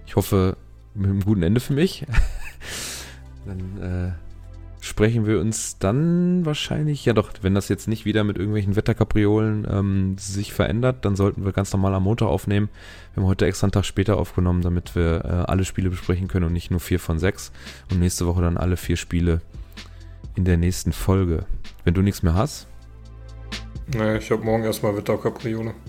Ich hoffe, mit einem guten Ende für mich. dann äh, sprechen wir uns dann wahrscheinlich, ja doch, wenn das jetzt nicht wieder mit irgendwelchen Wetterkapriolen ähm, sich verändert, dann sollten wir ganz normal am Montag aufnehmen. Wir haben heute extra einen Tag später aufgenommen, damit wir äh, alle Spiele besprechen können und nicht nur vier von sechs. Und nächste Woche dann alle vier Spiele in der nächsten Folge. Wenn du nichts mehr hast. Naja, ich habe morgen erstmal Wetterkapriole.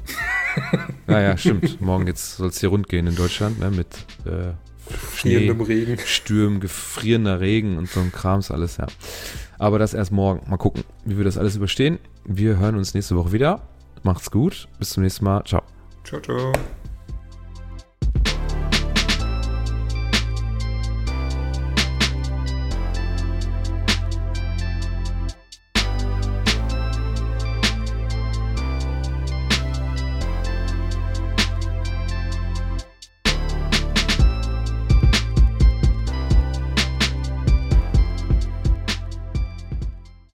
Naja, stimmt. Morgen jetzt soll es hier rund gehen in Deutschland, ne? Mit äh, Frierendem Regen. Stürmen, gefrierender Regen und so ein Krams alles, ja. Aber das erst morgen. Mal gucken, wie wir das alles überstehen. Wir hören uns nächste Woche wieder. Macht's gut. Bis zum nächsten Mal. Ciao. Ciao, ciao.